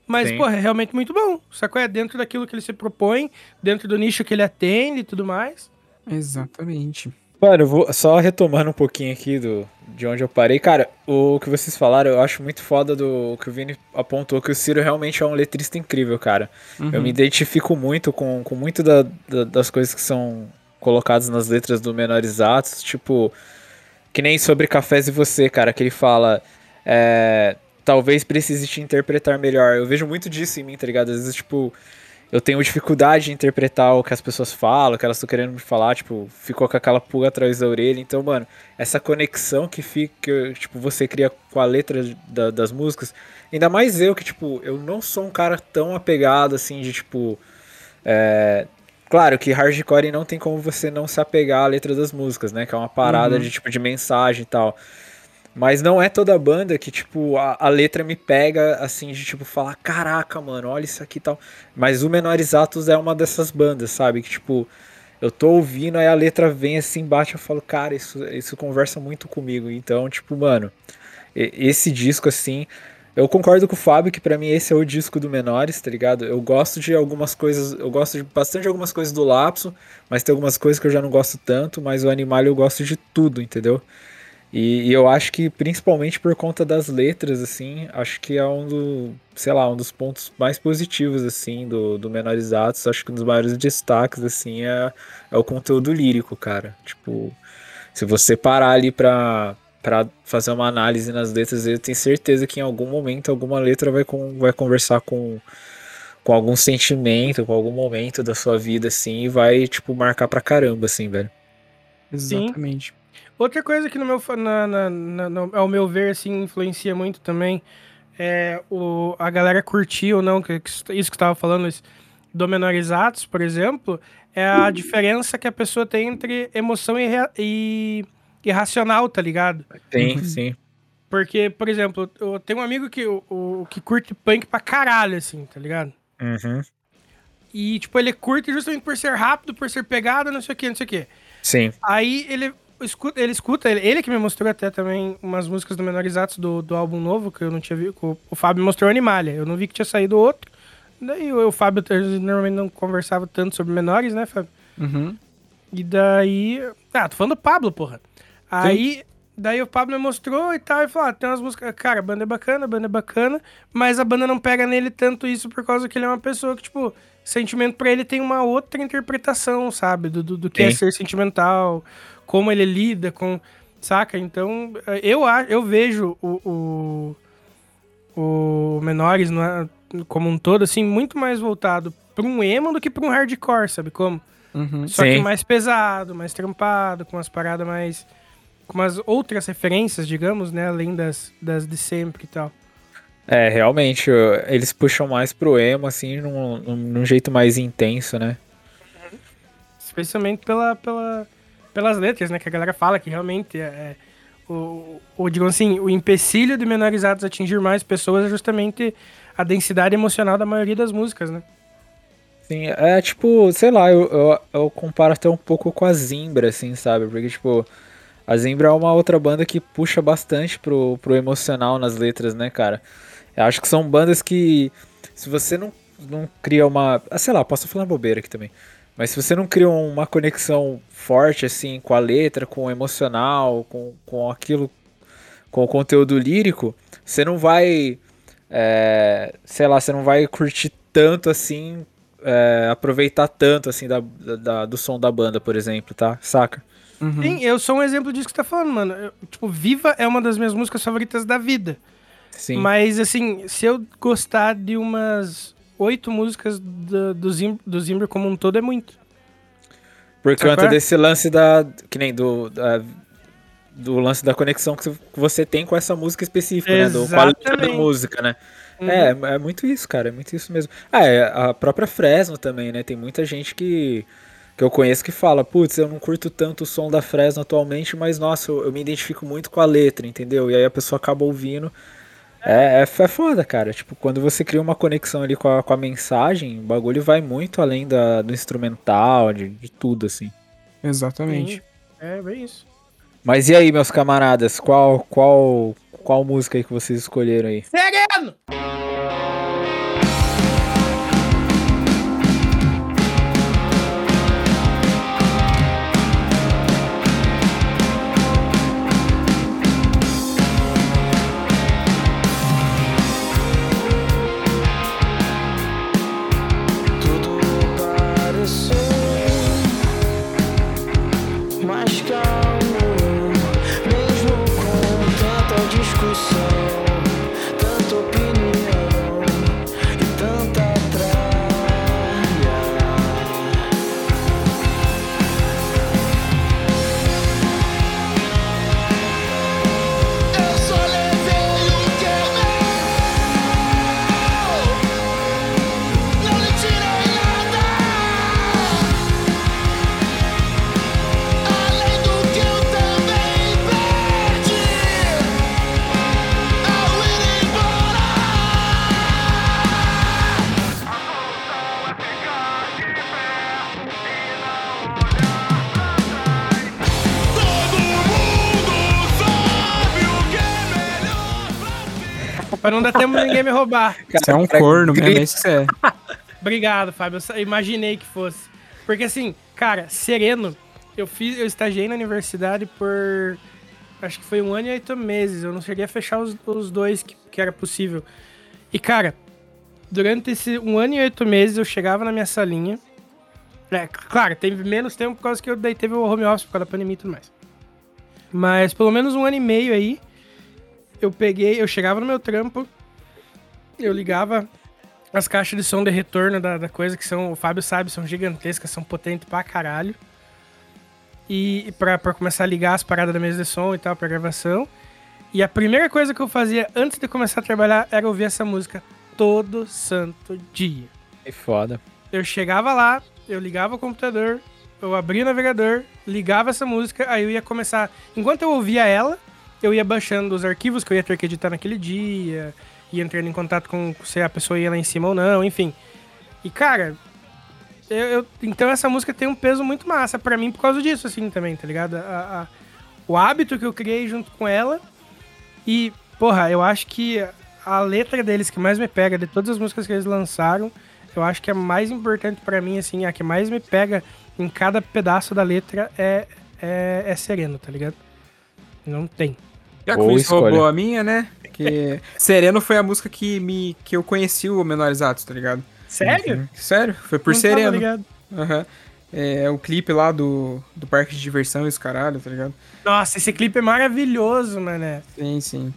Mas, Sim. porra, é realmente muito bom. Sacou? É dentro daquilo que ele se propõe, dentro do nicho que ele atende e tudo mais. Exatamente. Mano, eu vou só retomando um pouquinho aqui do, de onde eu parei. Cara, o que vocês falaram, eu acho muito foda do que o Vini apontou, que o Ciro realmente é um letrista incrível, cara. Eu me identifico muito com, com muito da- da- das coisas que são colocadas nas letras do Menores Atos, tipo, que nem sobre Cafés e Você, cara, que ele fala, é, talvez precise te interpretar melhor. Eu vejo muito disso em mim, tá ligado? Às vezes, tipo, eu tenho dificuldade de interpretar o que as pessoas falam, o que elas estão querendo me falar, tipo, ficou com aquela pulga atrás da orelha. Então, mano, essa conexão que fica, que, tipo, você cria com a letra da- das músicas, ainda mais eu que, tipo, eu não sou um cara tão apegado, assim, de, tipo, é, Claro que hardcore não tem como você não se apegar à letra das músicas, né? Que é uma parada de tipo de mensagem e tal. Mas não é toda banda que, tipo, a, a letra me pega, assim, de, tipo, falar, caraca, mano, olha isso aqui e tal. Mas o Menores Atos é uma dessas bandas, sabe? Que, tipo, eu tô ouvindo, aí a letra vem assim, bate, eu falo, cara, isso, isso conversa muito comigo. Então, tipo, mano, esse disco, assim, eu concordo com o Fábio que pra mim esse é o disco do Menores, tá ligado? Eu gosto de algumas coisas, eu gosto de bastante de algumas coisas do Lapso, mas tem algumas coisas que eu já não gosto tanto, mas o Animal eu gosto de tudo, entendeu? E, e eu acho que principalmente por conta das letras, assim, acho que é um do, sei lá, um dos pontos mais positivos, assim, do, do Menores Atos. Acho que um dos maiores destaques, assim, é, é o conteúdo lírico, cara. Tipo, se você parar ali pra, pra fazer uma análise nas letras, eu tenho certeza que em algum momento alguma letra vai, com, vai conversar com, com algum sentimento, com algum momento da sua vida, assim, e vai, tipo, marcar pra caramba, assim, velho. Exatamente. Outra coisa que no meu, na, na- na- no- ao meu ver, assim, influencia muito também é o, a galera curtir ou não, que, que isso que você tava falando, esse, do Menores Atos, por exemplo, é a diferença que a pessoa tem entre emoção e, e, e racional, tá ligado? Sim, sim. Porque, por exemplo, eu tenho um amigo que, o, o- que curte punk pra caralho, assim, tá ligado? Uhum. E, tipo, ele curte justamente por ser rápido, por ser pegado, não sei o que, não sei o que. Sim. Aí ele ele escuta, ele, ele que me mostrou até também umas músicas do Menores Atos do, do álbum novo, que eu não tinha visto. O, o Fábio mostrou Animalia. Eu não vi que tinha saído outro. Daí o, o Fábio normalmente não conversava tanto sobre menores, né, Fábio? Uhum. E daí. Ah, tô falando do Pablo, porra. Aí. Daí o Pablo me mostrou e tal, e falou: ah, tem umas músicas. Cara, a banda é bacana, a banda é bacana, mas a banda não pega nele tanto isso por causa que ele é uma pessoa que, tipo, sentimento pra ele tem uma outra interpretação, sabe? Do, do, do que é Tem. ser sentimental, como ele lida com. Saca? Então, eh, eu, a- eu vejo o, o, o Menores é- como um todo, assim, muito mais voltado pra um emo do que pra um hardcore, sabe como? Uhum. Só que Sim. mais pesado, mais trampado, com umas paradas mais. com umas outras referências, digamos, né? Além das, das de sempre e tal. É, realmente, eles puxam mais pro emo, assim, num, num, num jeito mais intenso, né? Especialmente pela, pela, pelas letras, né? Que a galera fala que realmente é, é, o, o, digamos assim, o empecilho de menorizados atingir mais pessoas é justamente a densidade emocional da maioria das músicas, né? Sim, é tipo, sei lá, eu, eu, eu comparo até um pouco com a Zimbra, assim, sabe? Porque, tipo, a Zimbra é uma outra banda que puxa bastante pro, pro emocional nas letras, né, cara? Eu acho que são bandas que, se você não, não cria uma. ah, Sei lá, posso falar bobeira aqui também. Mas se você não cria uma conexão forte, assim, com a letra, com o emocional, com, com aquilo, com o conteúdo lírico, você não vai. é, sei lá, você não vai curtir tanto assim é, aproveitar tanto assim da, da- do som da banda, por exemplo, tá? Saca? Uhum. Sim, eu sou um exemplo disso que você tá falando, mano. Eu, tipo, Viva é uma das minhas músicas favoritas da vida. Sim. Mas, assim, se eu gostar de umas oito músicas do, do, Zim, do Zimbra como um todo, é muito. por sabe conta é? desse lance da. Que nem do. da- do lance da conexão que você tem com essa música específica, né? Do, com a letra da Exatamente. música, né? Uhum. É, é muito isso, cara. É muito isso mesmo. Ah, é, a própria Fresno também, né? Tem muita gente que. Que eu conheço que fala, putz, eu não curto tanto o som da Fresno atualmente, mas nossa, eu, eu me identifico muito com a letra, entendeu? E aí a pessoa acaba ouvindo. É, é, é foda, cara. Tipo, quando você cria uma conexão ali com a, com a mensagem, o bagulho vai muito além da, do instrumental, de, de tudo, assim. Exatamente. Sim. É, bem isso. Mas e aí, meus camaradas, qual, qual, qual música aí que vocês escolheram aí? Sereno! Pra não dar tempo de ninguém me roubar. Você é um corno mesmo, é isso que você é. *laughs* Obrigado, Fábio. Eu imaginei que fosse. Porque assim, cara, sereno, eu fiz, eu estagiei na universidade por. Acho que foi um ano e oito meses. Eu não cheguei a fechar os, os dois que, que era possível. E, cara, durante esse um ano e oito meses eu chegava na minha salinha. É, claro, teve menos tempo por causa que eu daí teve o home office por causa da pandemia e tudo mais. Mas pelo menos um ano e meio aí, eu peguei, eu chegava no meu trampo, eu ligava as caixas de som de retorno da, da coisa, que são, o Fábio sabe, são gigantescas, são potentes pra caralho. E, pra, pra começar a ligar as paradas da mesa de som e tal, pra gravação. E a primeira coisa que eu fazia antes de começar a trabalhar era ouvir essa música todo santo dia. Que foda. Eu chegava lá, eu ligava o computador, eu abria o navegador, ligava essa música, aí eu ia começar. Enquanto eu ouvia ela, eu ia baixando os arquivos que eu ia ter que editar naquele dia, ia entrando em contato com se a pessoa ia lá em cima ou não, enfim. E cara, eu, eu- então essa música tem um peso muito massa pra mim por causa disso, assim, também, tá ligado? A- a- o hábito que eu criei junto com ela. E, porra, eu acho que a letra deles que mais me pega, de todas as músicas que eles lançaram, eu acho que a mais importante pra mim, assim, a que mais me pega em cada pedaço da letra é, é, é Sereno, tá ligado? Não tem. Já que Boa o Luiz roubou a minha, né? Que Sereno foi a música que, me, que eu conheci o Menores Atos, tá ligado? Sério? Sério, foi por Não sereno. ligado. Aham. É o clipe lá do, do parque de diversão, esse caralho, tá ligado? Nossa, esse clipe é maravilhoso, mané. Sim, sim.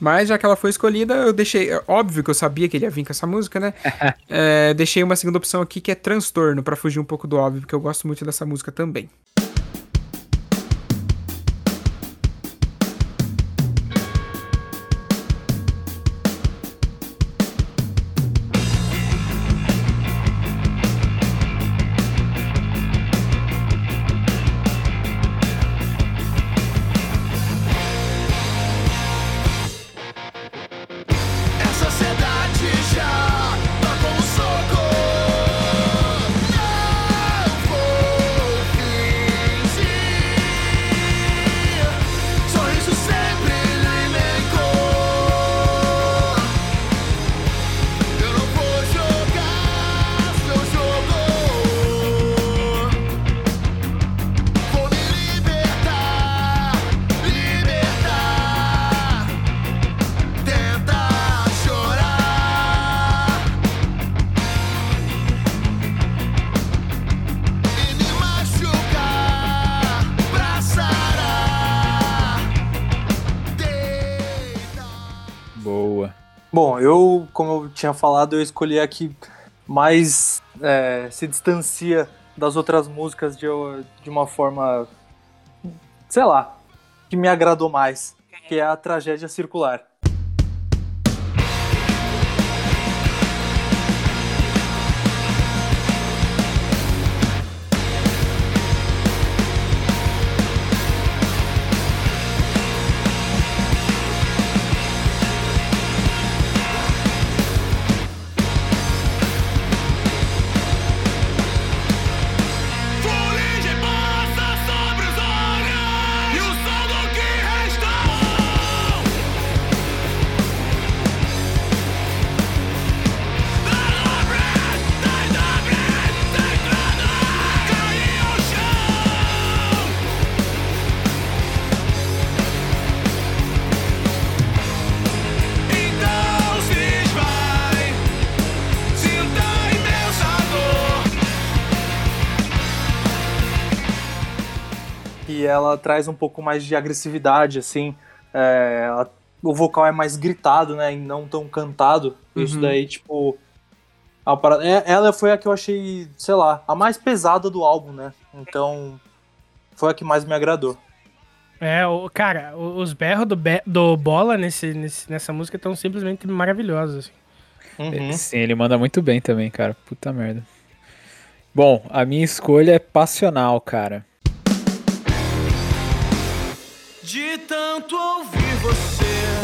Mas já que ela foi escolhida, eu deixei. é Óbvio que eu sabia que ele ia vir com essa música, né? *laughs* É, deixei uma segunda opção aqui que é transtorno, pra fugir um pouco do óbvio, porque eu gosto muito dessa música também. Tinha falado, eu escolhi a que mais é, se distancia das outras músicas de, de uma forma, sei lá, que me agradou mais, que é a Tragédia Circular. Traz um pouco mais de agressividade, assim. é, ela- o vocal é mais gritado, né? E não tão cantado. Isso daí, tipo. a parada- é- ela foi a que eu achei, sei lá, a mais pesada do álbum, né? Então. Foi a que mais me agradou. É, o, cara, o- os berros do, Be- do Bola nesse, nesse- nessa música estão simplesmente maravilhosos. assim. Uhum. Sim, ele manda muito bem também, cara. Puta merda. Bom, a minha escolha é passional, cara. De tanto ouvir você,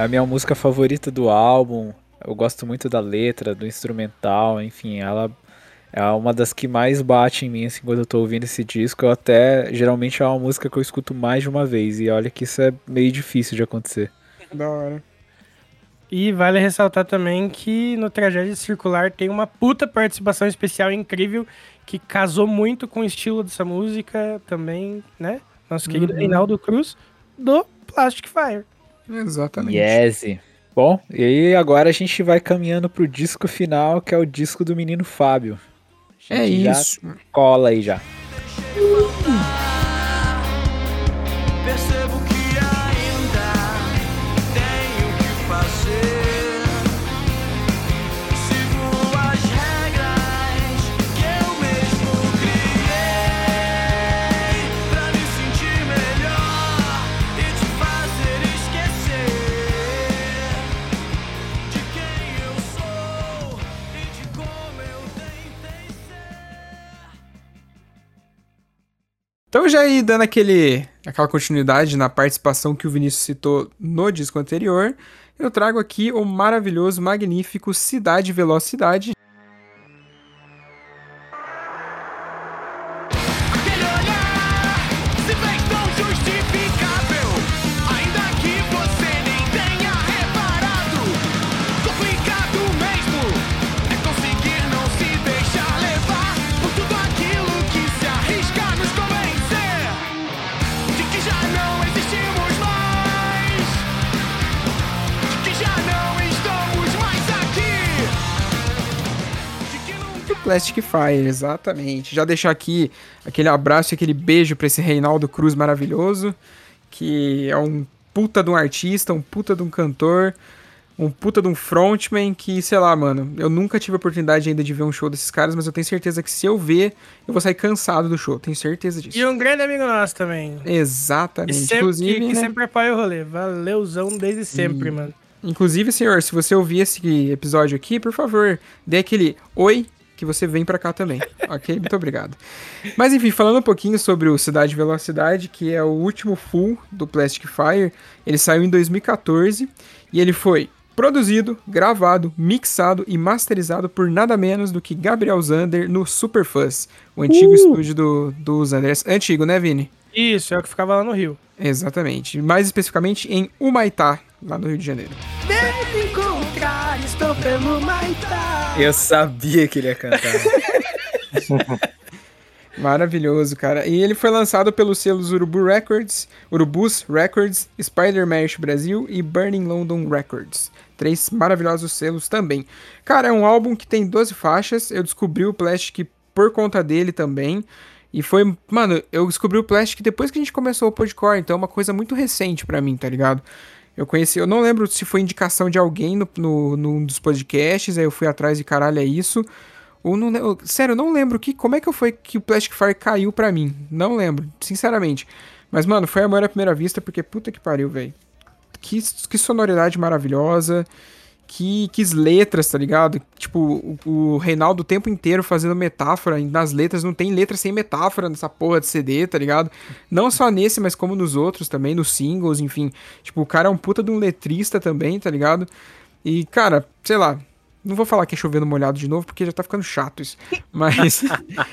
É é a minha música favorita do álbum. Eu gosto muito da letra, do instrumental, enfim, ela é uma das que mais bate em mim assim quando eu tô ouvindo esse disco. Eu até geralmente é uma música que eu escuto mais de uma vez e olha que isso é meio difícil de acontecer. Da hora. E vale ressaltar também que no Tragédia Circular tem uma puta participação especial incrível que casou muito com o estilo dessa música também, né? Nosso querido Reinaldo Cruz, do Plastic Fire. Exatamente. Yes. Bom, e aí agora a gente vai caminhando pro disco final, que é o disco do menino Fábio. A É isso. Cola aí já. Percebo já ir dando aquele, aquela continuidade na participação que o Vinícius citou no disco anterior, eu trago aqui o maravilhoso, magnífico Cidade Velocidade. Plastic Fire, exatamente. Já deixar aqui aquele abraço e aquele beijo pra esse Reinaldo Cruz maravilhoso, que é um puta de um artista, um puta de um cantor, um puta de um frontman que, sei lá, mano, eu nunca tive a oportunidade ainda de ver um show desses caras, mas eu tenho certeza que se eu ver, eu vou sair cansado do show, tenho certeza disso. E um grande amigo nosso também. E Exatamente. sempre, Inclusive, que, que né? sempre apoia o rolê. Valeuzão desde sempre, mano. Inclusive, senhor, se você ouvir esse episódio aqui, por favor, dê aquele oi que você vem pra cá também. *laughs* ok? Muito obrigado. Mas enfim, falando um pouquinho sobre o Cidade Velocidade, que é o último full do Plastic Fire, ele saiu em 2014 e ele foi produzido, gravado, mixado e masterizado por nada menos do que Gabriel Zander no Superfuzz, o antigo estúdio do, do Zander. É Antigo, né, Vini? Isso, é o que ficava lá no Rio. Exatamente. Mais especificamente em Humaitá, lá no Rio de Janeiro. Encontrar, estou pelo Maitá. Eu sabia que ele ia cantar. *laughs* Maravilhoso, cara. E ele foi lançado pelos selos Urubu Records, Urubus Records, Spider Mash Brasil e Burning London Records. Três maravilhosos selos também. Cara, é um álbum que tem 12 faixas. Eu descobri o Plastic por conta dele também. E foi, mano, eu descobri o Plastic depois que a gente começou o Podcore, então é uma coisa muito recente pra mim, tá ligado? Eu conheci, eu não lembro se foi indicação de alguém no, no, num dos podcasts, aí eu fui atrás e caralho, é isso. Ou não, eu- sério, eu não lembro que, como é que foi que o Plastic Fire caiu pra mim. Não lembro, sinceramente. Mas, mano, foi amor à primeira vista, porque puta que pariu, velho. Que, que sonoridade maravilhosa. Que, que letras, tá ligado? Tipo, o, o Reinaldo o tempo inteiro fazendo metáfora nas letras. Não tem letra sem metáfora nessa porra de CD, tá ligado? Não só nesse, mas como nos outros também, nos singles, enfim. Tipo, o cara é um puta de um letrista também, tá ligado? E, cara, sei lá. Não vou falar que é chovendo molhado de novo, porque já tá ficando chato isso. Mas.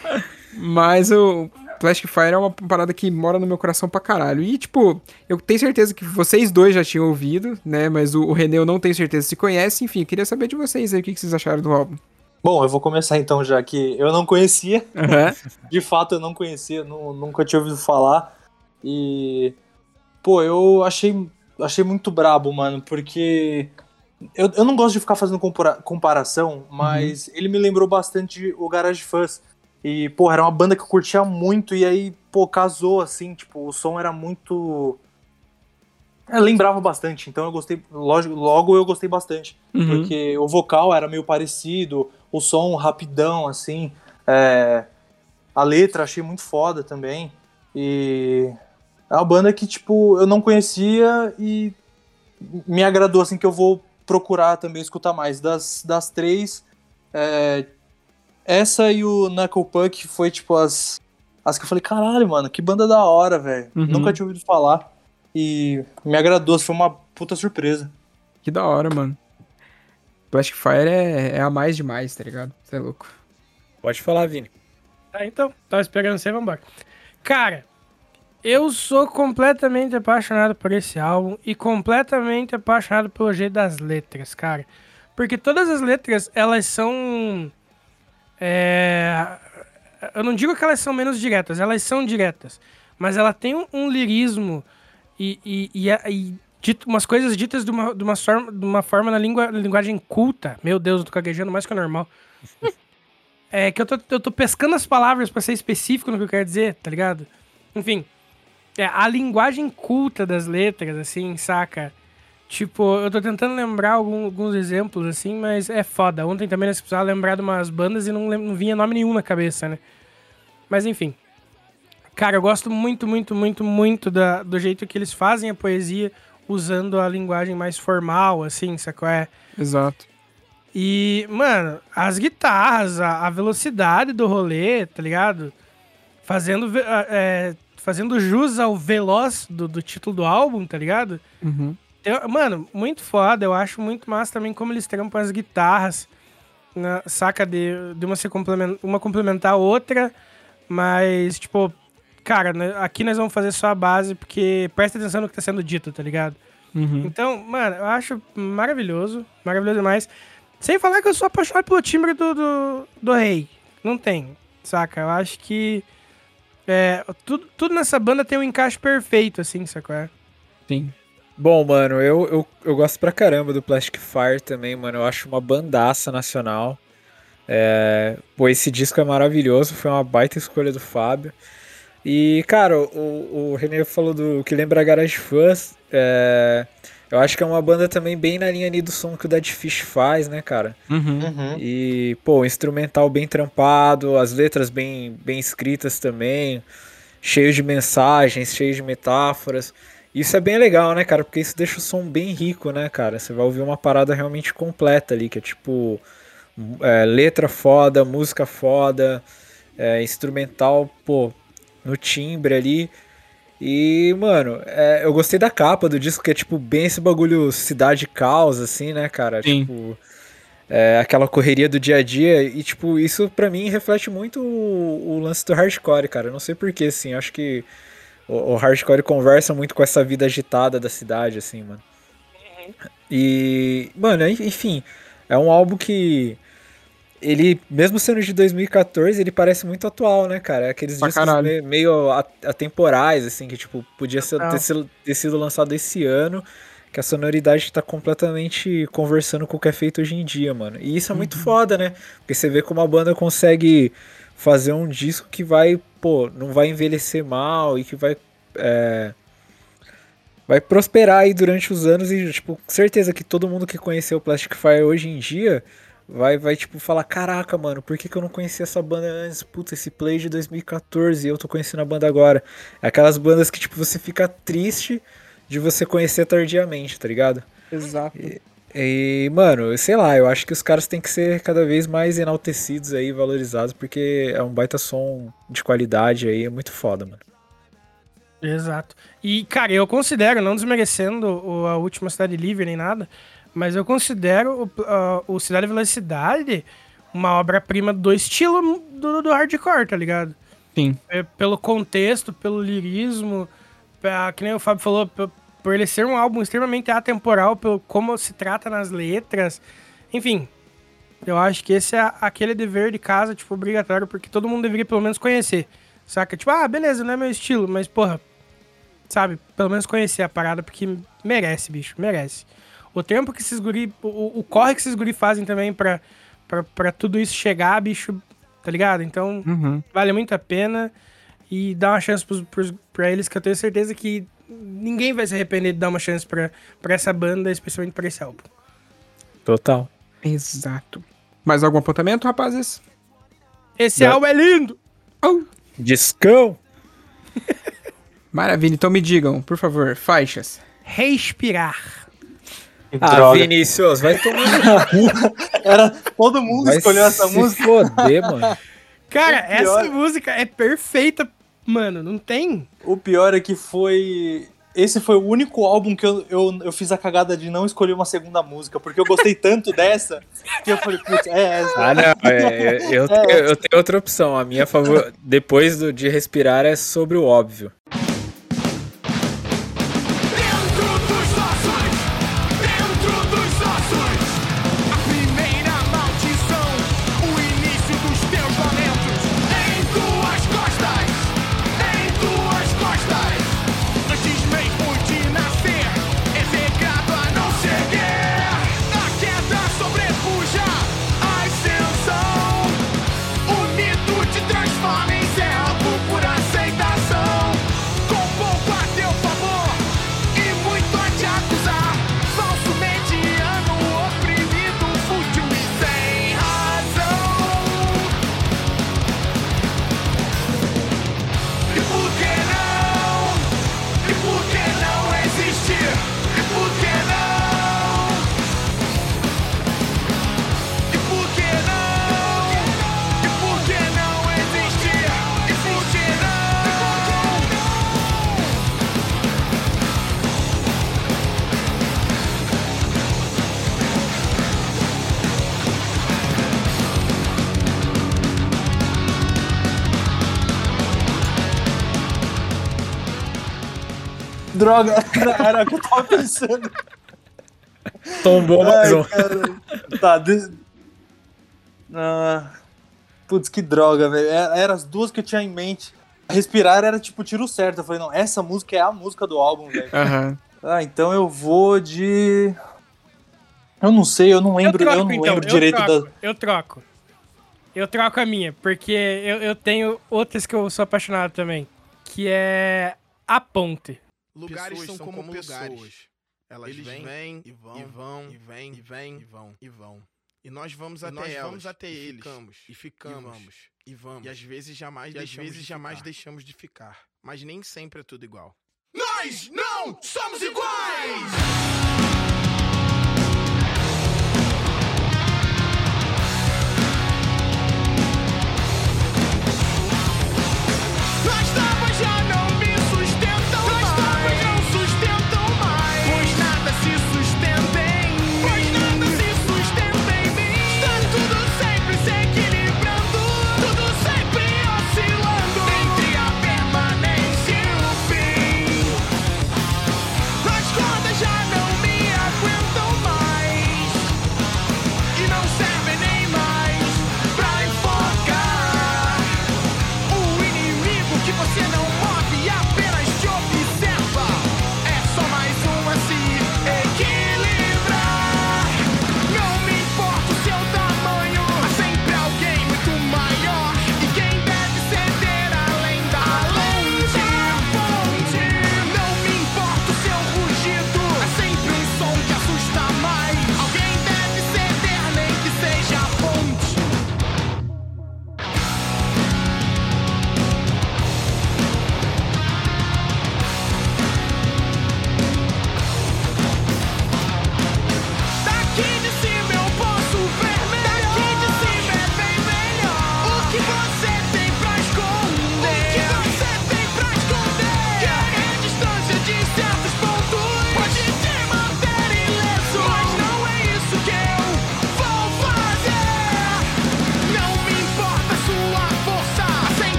*laughs* mas o Plastic Fire é uma parada que mora no meu coração pra caralho. E, tipo, eu tenho certeza que vocês dois já tinham ouvido, né? Mas o, o René eu não tenho certeza se conhece. Enfim, eu queria saber de vocês aí o que, que vocês acharam do álbum. Bom, eu vou começar então, já que eu não conhecia. Aham. *laughs* De fato, eu não conhecia, nu- nunca tinha ouvido falar. E. Pô, eu achei, achei muito brabo, mano, porque. Eu, eu não gosto de ficar fazendo compara- comparação, mas ele me lembrou bastante o Garage Fuzz. E, pô, era uma banda que eu curtia muito, e aí, pô, casou assim, tipo, o som era muito. É, lembrava bastante, então eu gostei. Logo, logo eu gostei bastante. Uhum. Porque o vocal era meio parecido, o som rapidão, assim. é, a letra achei muito foda também. E é uma banda que, tipo, eu não conhecia e me agradou, assim, que eu vou procurar também escutar mais. Das, das três, é, essa e o Knuckle Puck foi, tipo, as, as que eu falei, caralho, mano, que banda da hora, velho. Uhum. Nunca tinha ouvido falar. E me agradou, foi uma puta surpresa. Que da hora, mano. Plastic Fire é, é a mais demais, tá ligado? Você é louco. Pode falar, Vini. Tá, então, tava esperando você, vambora. Cara, eu sou completamente apaixonado por esse álbum e completamente apaixonado pelo jeito das letras, cara. Porque todas as letras, elas são. É, eu não digo que elas são menos diretas, elas são diretas. Mas ela tem um, um lirismo e, e, e, a- e dito- umas coisas ditas de uma, de uma, forma, de uma forma na língua, linguagem culta. Meu Deus, eu tô gaguejando mais que o normal. *laughs* É que eu tô, eu tô pescando as palavras pra ser específico no que eu quero dizer, tá ligado? Enfim, é, a linguagem culta das letras, assim, saca? Tipo, eu tô tentando lembrar algum- alguns exemplos, assim, mas é foda. Ontem também nós precisava lembrar de umas bandas e não, não vinha nome nenhum na cabeça, né? Mas enfim. Cara, eu gosto muito, muito, muito, muito da, do jeito que eles fazem a poesia usando a linguagem mais formal, assim, sacou? É, Exato. e, mano, as guitarras, a, a velocidade do rolê, tá ligado? Fazendo, é, fazendo jus ao veloz do, do título do álbum, tá ligado? Uhum. Eu- mano, muito foda. Eu acho muito massa também como eles trampam as guitarras. na- saca de, de uma, se complemen- uma complementar a outra. Mas, tipo, cara, né, aqui nós vamos fazer só a base porque presta atenção no que tá sendo dito, tá ligado? Uhum. Então, mano, eu acho maravilhoso. Maravilhoso demais. Sem falar que eu sou apaixonado pelo timbre do, do, do rei. Não tem, saca? Eu acho que. É, tudo, tudo nessa banda tem um encaixe perfeito, assim, sacou? Sim. Bom, mano, eu, eu, eu gosto pra caramba do Plastic Fire também, mano. Eu acho uma bandaça nacional. É, pô, esse disco é maravilhoso, foi uma baita escolha do Fábio. E, cara, o, o René falou do que lembra Garage Fuzz. É, eu acho que é uma banda também bem na linha ali do som que o Dead Fish faz, né, cara? Uhum. Uhum. E, pô, instrumental bem trampado, as letras bem, bem escritas também, cheio de mensagens, cheio de metáforas. Isso é bem legal, né, cara? Porque isso deixa o som bem rico, né, cara? Você vai ouvir uma parada realmente completa ali, que é tipo é, letra foda, música foda, é, instrumental, pô, no timbre ali. E, mano, é, eu gostei da capa do disco, que é tipo bem esse bagulho cidade caos, assim, né, cara? Sim. Tipo, é, aquela correria do dia a dia. E, tipo, isso pra mim reflete muito o, o lance do hardcore, cara. Eu não sei porquê, assim. Acho que o, o hardcore conversa muito com essa vida agitada da cidade, assim, mano. E, mano, enfim, é um álbum que. Ele, mesmo sendo de 2014, ele parece muito atual, né, cara? É Aqueles Pra discos caralho. me- meio atemporais, assim, que, tipo, podia ser, ter, sido, ter sido lançado esse ano, que a sonoridade tá completamente conversando com o que é feito hoje em dia, mano. E isso é muito foda, né? Porque você vê como a banda consegue fazer um disco que vai, pô, não vai envelhecer mal e que vai. é, vai prosperar aí durante os anos e, tipo, certeza que todo mundo que conheceu o Plastic Fire hoje em dia vai, vai tipo, falar, caraca, mano, por que, que eu não conhecia essa banda antes? Puta, esse play de 2014 e eu tô conhecendo a banda agora. É aquelas bandas que, tipo, você fica triste de você conhecer tardiamente, tá ligado? Exato. E, mano, sei lá, eu acho que os caras têm que ser cada vez mais enaltecidos aí, valorizados, porque é um baita som de qualidade aí, é muito foda, mano. Exato. E, cara, eu considero, não desmerecendo o- a última Cidade Livre nem nada, mas eu considero o, o Cidade e Velocidade uma obra-prima do estilo do, do hardcore, tá ligado? Sim. É, pelo contexto, pelo lirismo, pra- que nem o Fábio falou, por ele ser um álbum extremamente atemporal, pelo como se trata nas letras. Enfim, eu acho que esse é aquele dever de casa, tipo, obrigatório, porque todo mundo deveria pelo menos conhecer. Saca? Tipo, ah, beleza, não é meu estilo, mas, porra, sabe? Pelo menos conhecer a parada, porque merece, bicho, merece. O tempo que esses guri, o, o corre que esses guri fazem também pra, pra, pra tudo isso chegar, bicho, tá ligado? Então, Uhum. vale muito a pena e dá uma chance pros, pros, pra eles, que eu tenho certeza que ninguém vai se arrepender de dar uma chance pra, pra essa banda, especialmente pra esse álbum. Total. Exato. Mais algum apontamento, rapazes? Esse Não. álbum é lindo! Discão! *laughs* Maravilha. Então me digam, por favor, faixas. Respirar. Ah, droga. Vinícius, vai tomar. *laughs* Era, todo mundo Vai escolheu essa se música. foder, mano. Cara, pior- essa música é perfeita, mano, não tem? O pior é que foi. Esse foi o único álbum que eu, eu, eu fiz a cagada de não escolher uma segunda música, porque eu gostei tanto *laughs* dessa que eu falei, putz, é essa. Ah, não. é, eu, eu *laughs* tenho, eu tenho outra opção. A minha favor, depois do, de respirar, é sobre o óbvio. Droga, *laughs* era, o que eu tava pensando. Tombou mais Ai, um. Tá, de... ah, putz, que droga, velho. Era, era as duas que eu tinha em mente. Respirar era tipo tiro certo. Eu falei, não, essa música é a música do álbum, velho. Aham. Ah, então eu vou de. Eu não sei, eu não lembro, eu, troco, não então, lembro eu direito troco, da. Eu troco. Eu troco a minha, porque eu, eu tenho outras que eu sou apaixonado também. Que é A Ponte. Lugares são, como, pessoas. Elas vêm, e vão, e vão, e vêm, e vêm, e vão, e vão. E nós vamos até nós elas, vamos até e eles, ficamos, e ficamos, e vamos, e vamos. E às vezes jamais E às vezes de jamais deixamos de ficar. Mas nem sempre é tudo igual. Nós não somos iguais!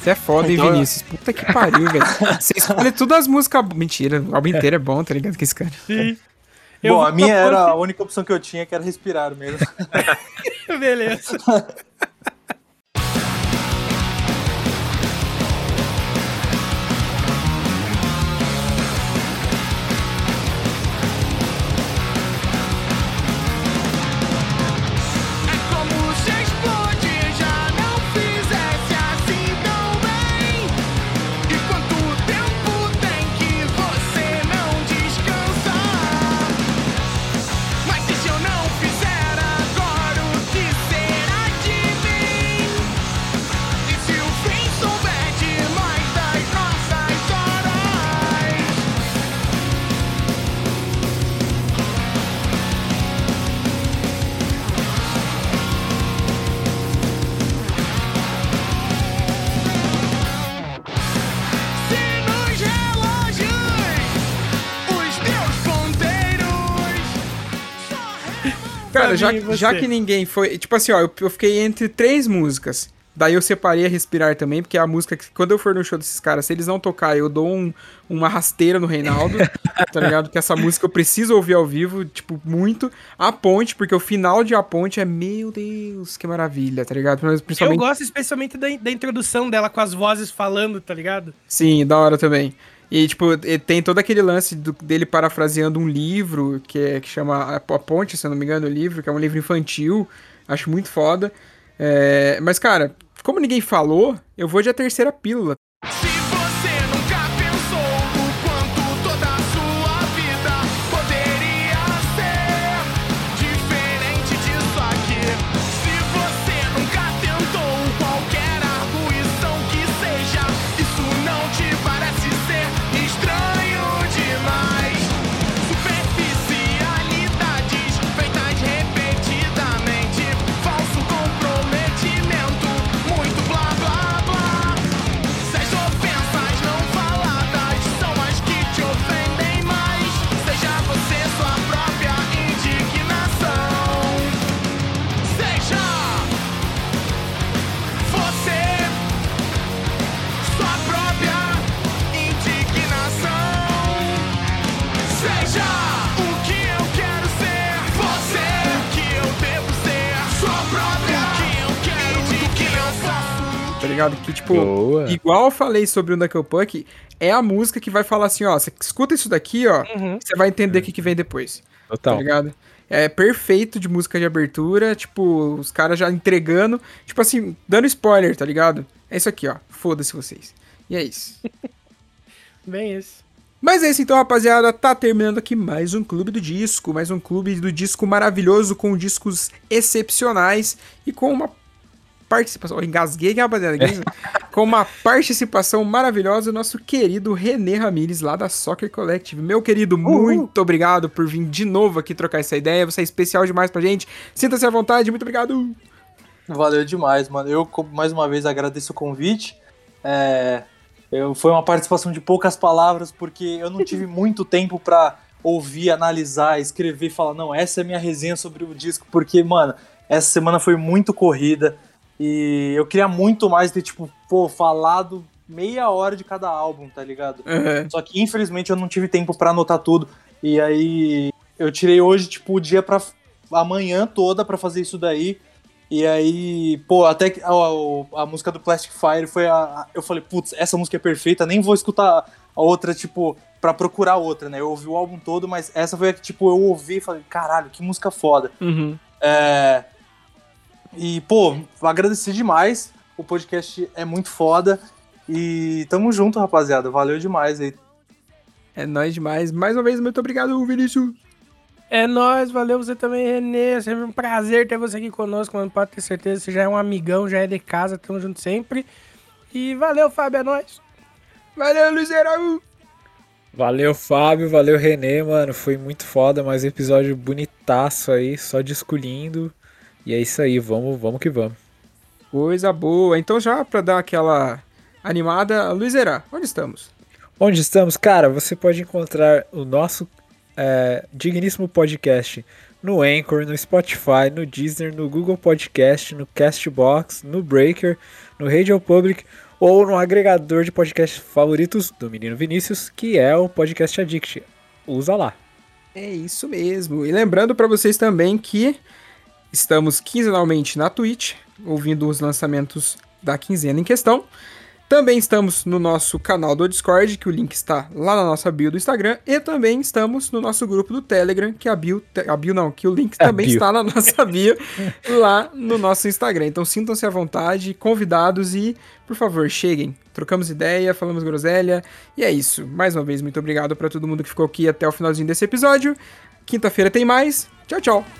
Você é foda, hein, Então, Vinícius? Puta que pariu, velho. Você escolhe todas as músicas. Mentira, o álbum inteiro é bom, tá ligado? Que esse cara. Sim. Eu Bom, a minha era a única opção que eu tinha, que era respirar mesmo. *laughs* Beleza. *laughs* Cara, já, já que ninguém foi. Tipo assim, ó, eu, eu fiquei entre três músicas. Daí eu separei a Respirar também, porque é a música que, quando eu for no show desses caras, se eles não tocar, eu dou um- uma rasteira no Reinaldo, *laughs* tá ligado? Porque essa música eu preciso ouvir ao vivo, tipo, muito. A Ponte, porque o final de A Ponte é, meu Deus, que maravilha, tá ligado? Mas Eu Principalmente, gosto especialmente da, da introdução dela com as vozes falando, tá ligado? sim, da hora também. E, tipo, tem todo aquele lance do- dele parafraseando um livro que, é, que chama A Ponte, se eu não me engano, o livro, que é um livro infantil. Acho muito foda. É, mas, cara, como ninguém falou, eu vou de a terceira pílula. Se ligado? Que, tipo, Boa. igual eu falei sobre o Knuckle Puck, é a música que vai falar assim, ó, você escuta isso daqui, ó, Uhum. você vai entender o que, que vem depois, tá Total. ligado? É perfeito de música de abertura, tipo, os caras já entregando, tipo assim, dando spoiler, tá ligado? É isso aqui, ó, foda-se vocês. E é isso. *laughs* Bem isso. Mas é isso então, rapaziada. Tá terminando aqui mais um Clube do Disco. Mais um clube do disco maravilhoso, com discos excepcionais e com uma participação. Eu engasguei, aqui, rapaziada. *laughs* com uma participação maravilhosa do nosso querido René Ramires, lá da Soccer Collective. Meu querido, muito obrigado por vir de novo aqui trocar essa ideia. Você é especial demais pra gente. Sinta-se à vontade, muito obrigado. Valeu demais, mano. Eu, mais uma vez, agradeço o convite. É, eu, foi uma participação de poucas palavras, porque eu não tive *laughs* muito tempo pra ouvir, analisar, escrever e falar, não, essa é a minha resenha sobre o disco, porque, mano, essa semana foi muito corrida e eu queria muito mais ter, tipo, pô, falado meia hora de cada álbum, tá ligado? Uhum. Só que infelizmente eu não tive tempo pra anotar tudo. E aí eu tirei hoje, tipo, o dia pra. amanhã toda pra fazer isso daí. E aí, pô, até que a, a- a música do Plastic Fire foi a. a- eu falei, putz, essa música é perfeita, nem vou escutar a outra, tipo, pra procurar outra, né? Eu ouvi o álbum todo, mas essa foi a que, tipo, eu ouvi e falei, caralho, que música foda. Uhum. É, E, pô, agradecer demais. O podcast é muito foda. E tamo junto, rapaziada. Valeu demais aí. É nóis demais. Mais uma vez, muito obrigado, Vinícius. É nóis, valeu você também, Renê. Sempre um prazer ter você aqui conosco, mano. Pode ter certeza, você já é um amigão, já é de casa, tamo junto sempre. E valeu, Fábio, é nóis. Valeu, Luiz Araújo. Valeu, Fábio. Valeu, Renê, mano. Foi muito foda. Mais um episódio bonitaço aí, só disco lindo. E é isso aí, vamos, vamos que vamos. Coisa boa. Então, já pra dar aquela animada, Luiz Era, onde estamos? Onde estamos? Cara, você pode encontrar o nosso é, digníssimo podcast no Anchor, no Spotify, no Deezer, no Google Podcast, no Castbox, no Breaker, no Radio Public ou no agregador de podcasts favoritos do Menino Vinícius, que é o Podcast Addict. Usa lá. É isso mesmo. E lembrando pra vocês também que estamos quinzenalmente na Twitch, ouvindo os lançamentos da quinzena em questão. Também estamos no nosso canal do Discord, que o link está lá na nossa bio do Instagram, e também estamos no nosso grupo do Telegram, que a bio, a bio não, que o link A também bio. está na nossa bio, lá no nosso Instagram. Então sintam-se à vontade, convidados e, por favor, cheguem. Trocamos ideia, falamos groselha, e é isso. Mais uma vez, muito obrigado para todo mundo que ficou aqui até o finalzinho desse episódio. Quinta-feira tem mais. Tchau, tchau.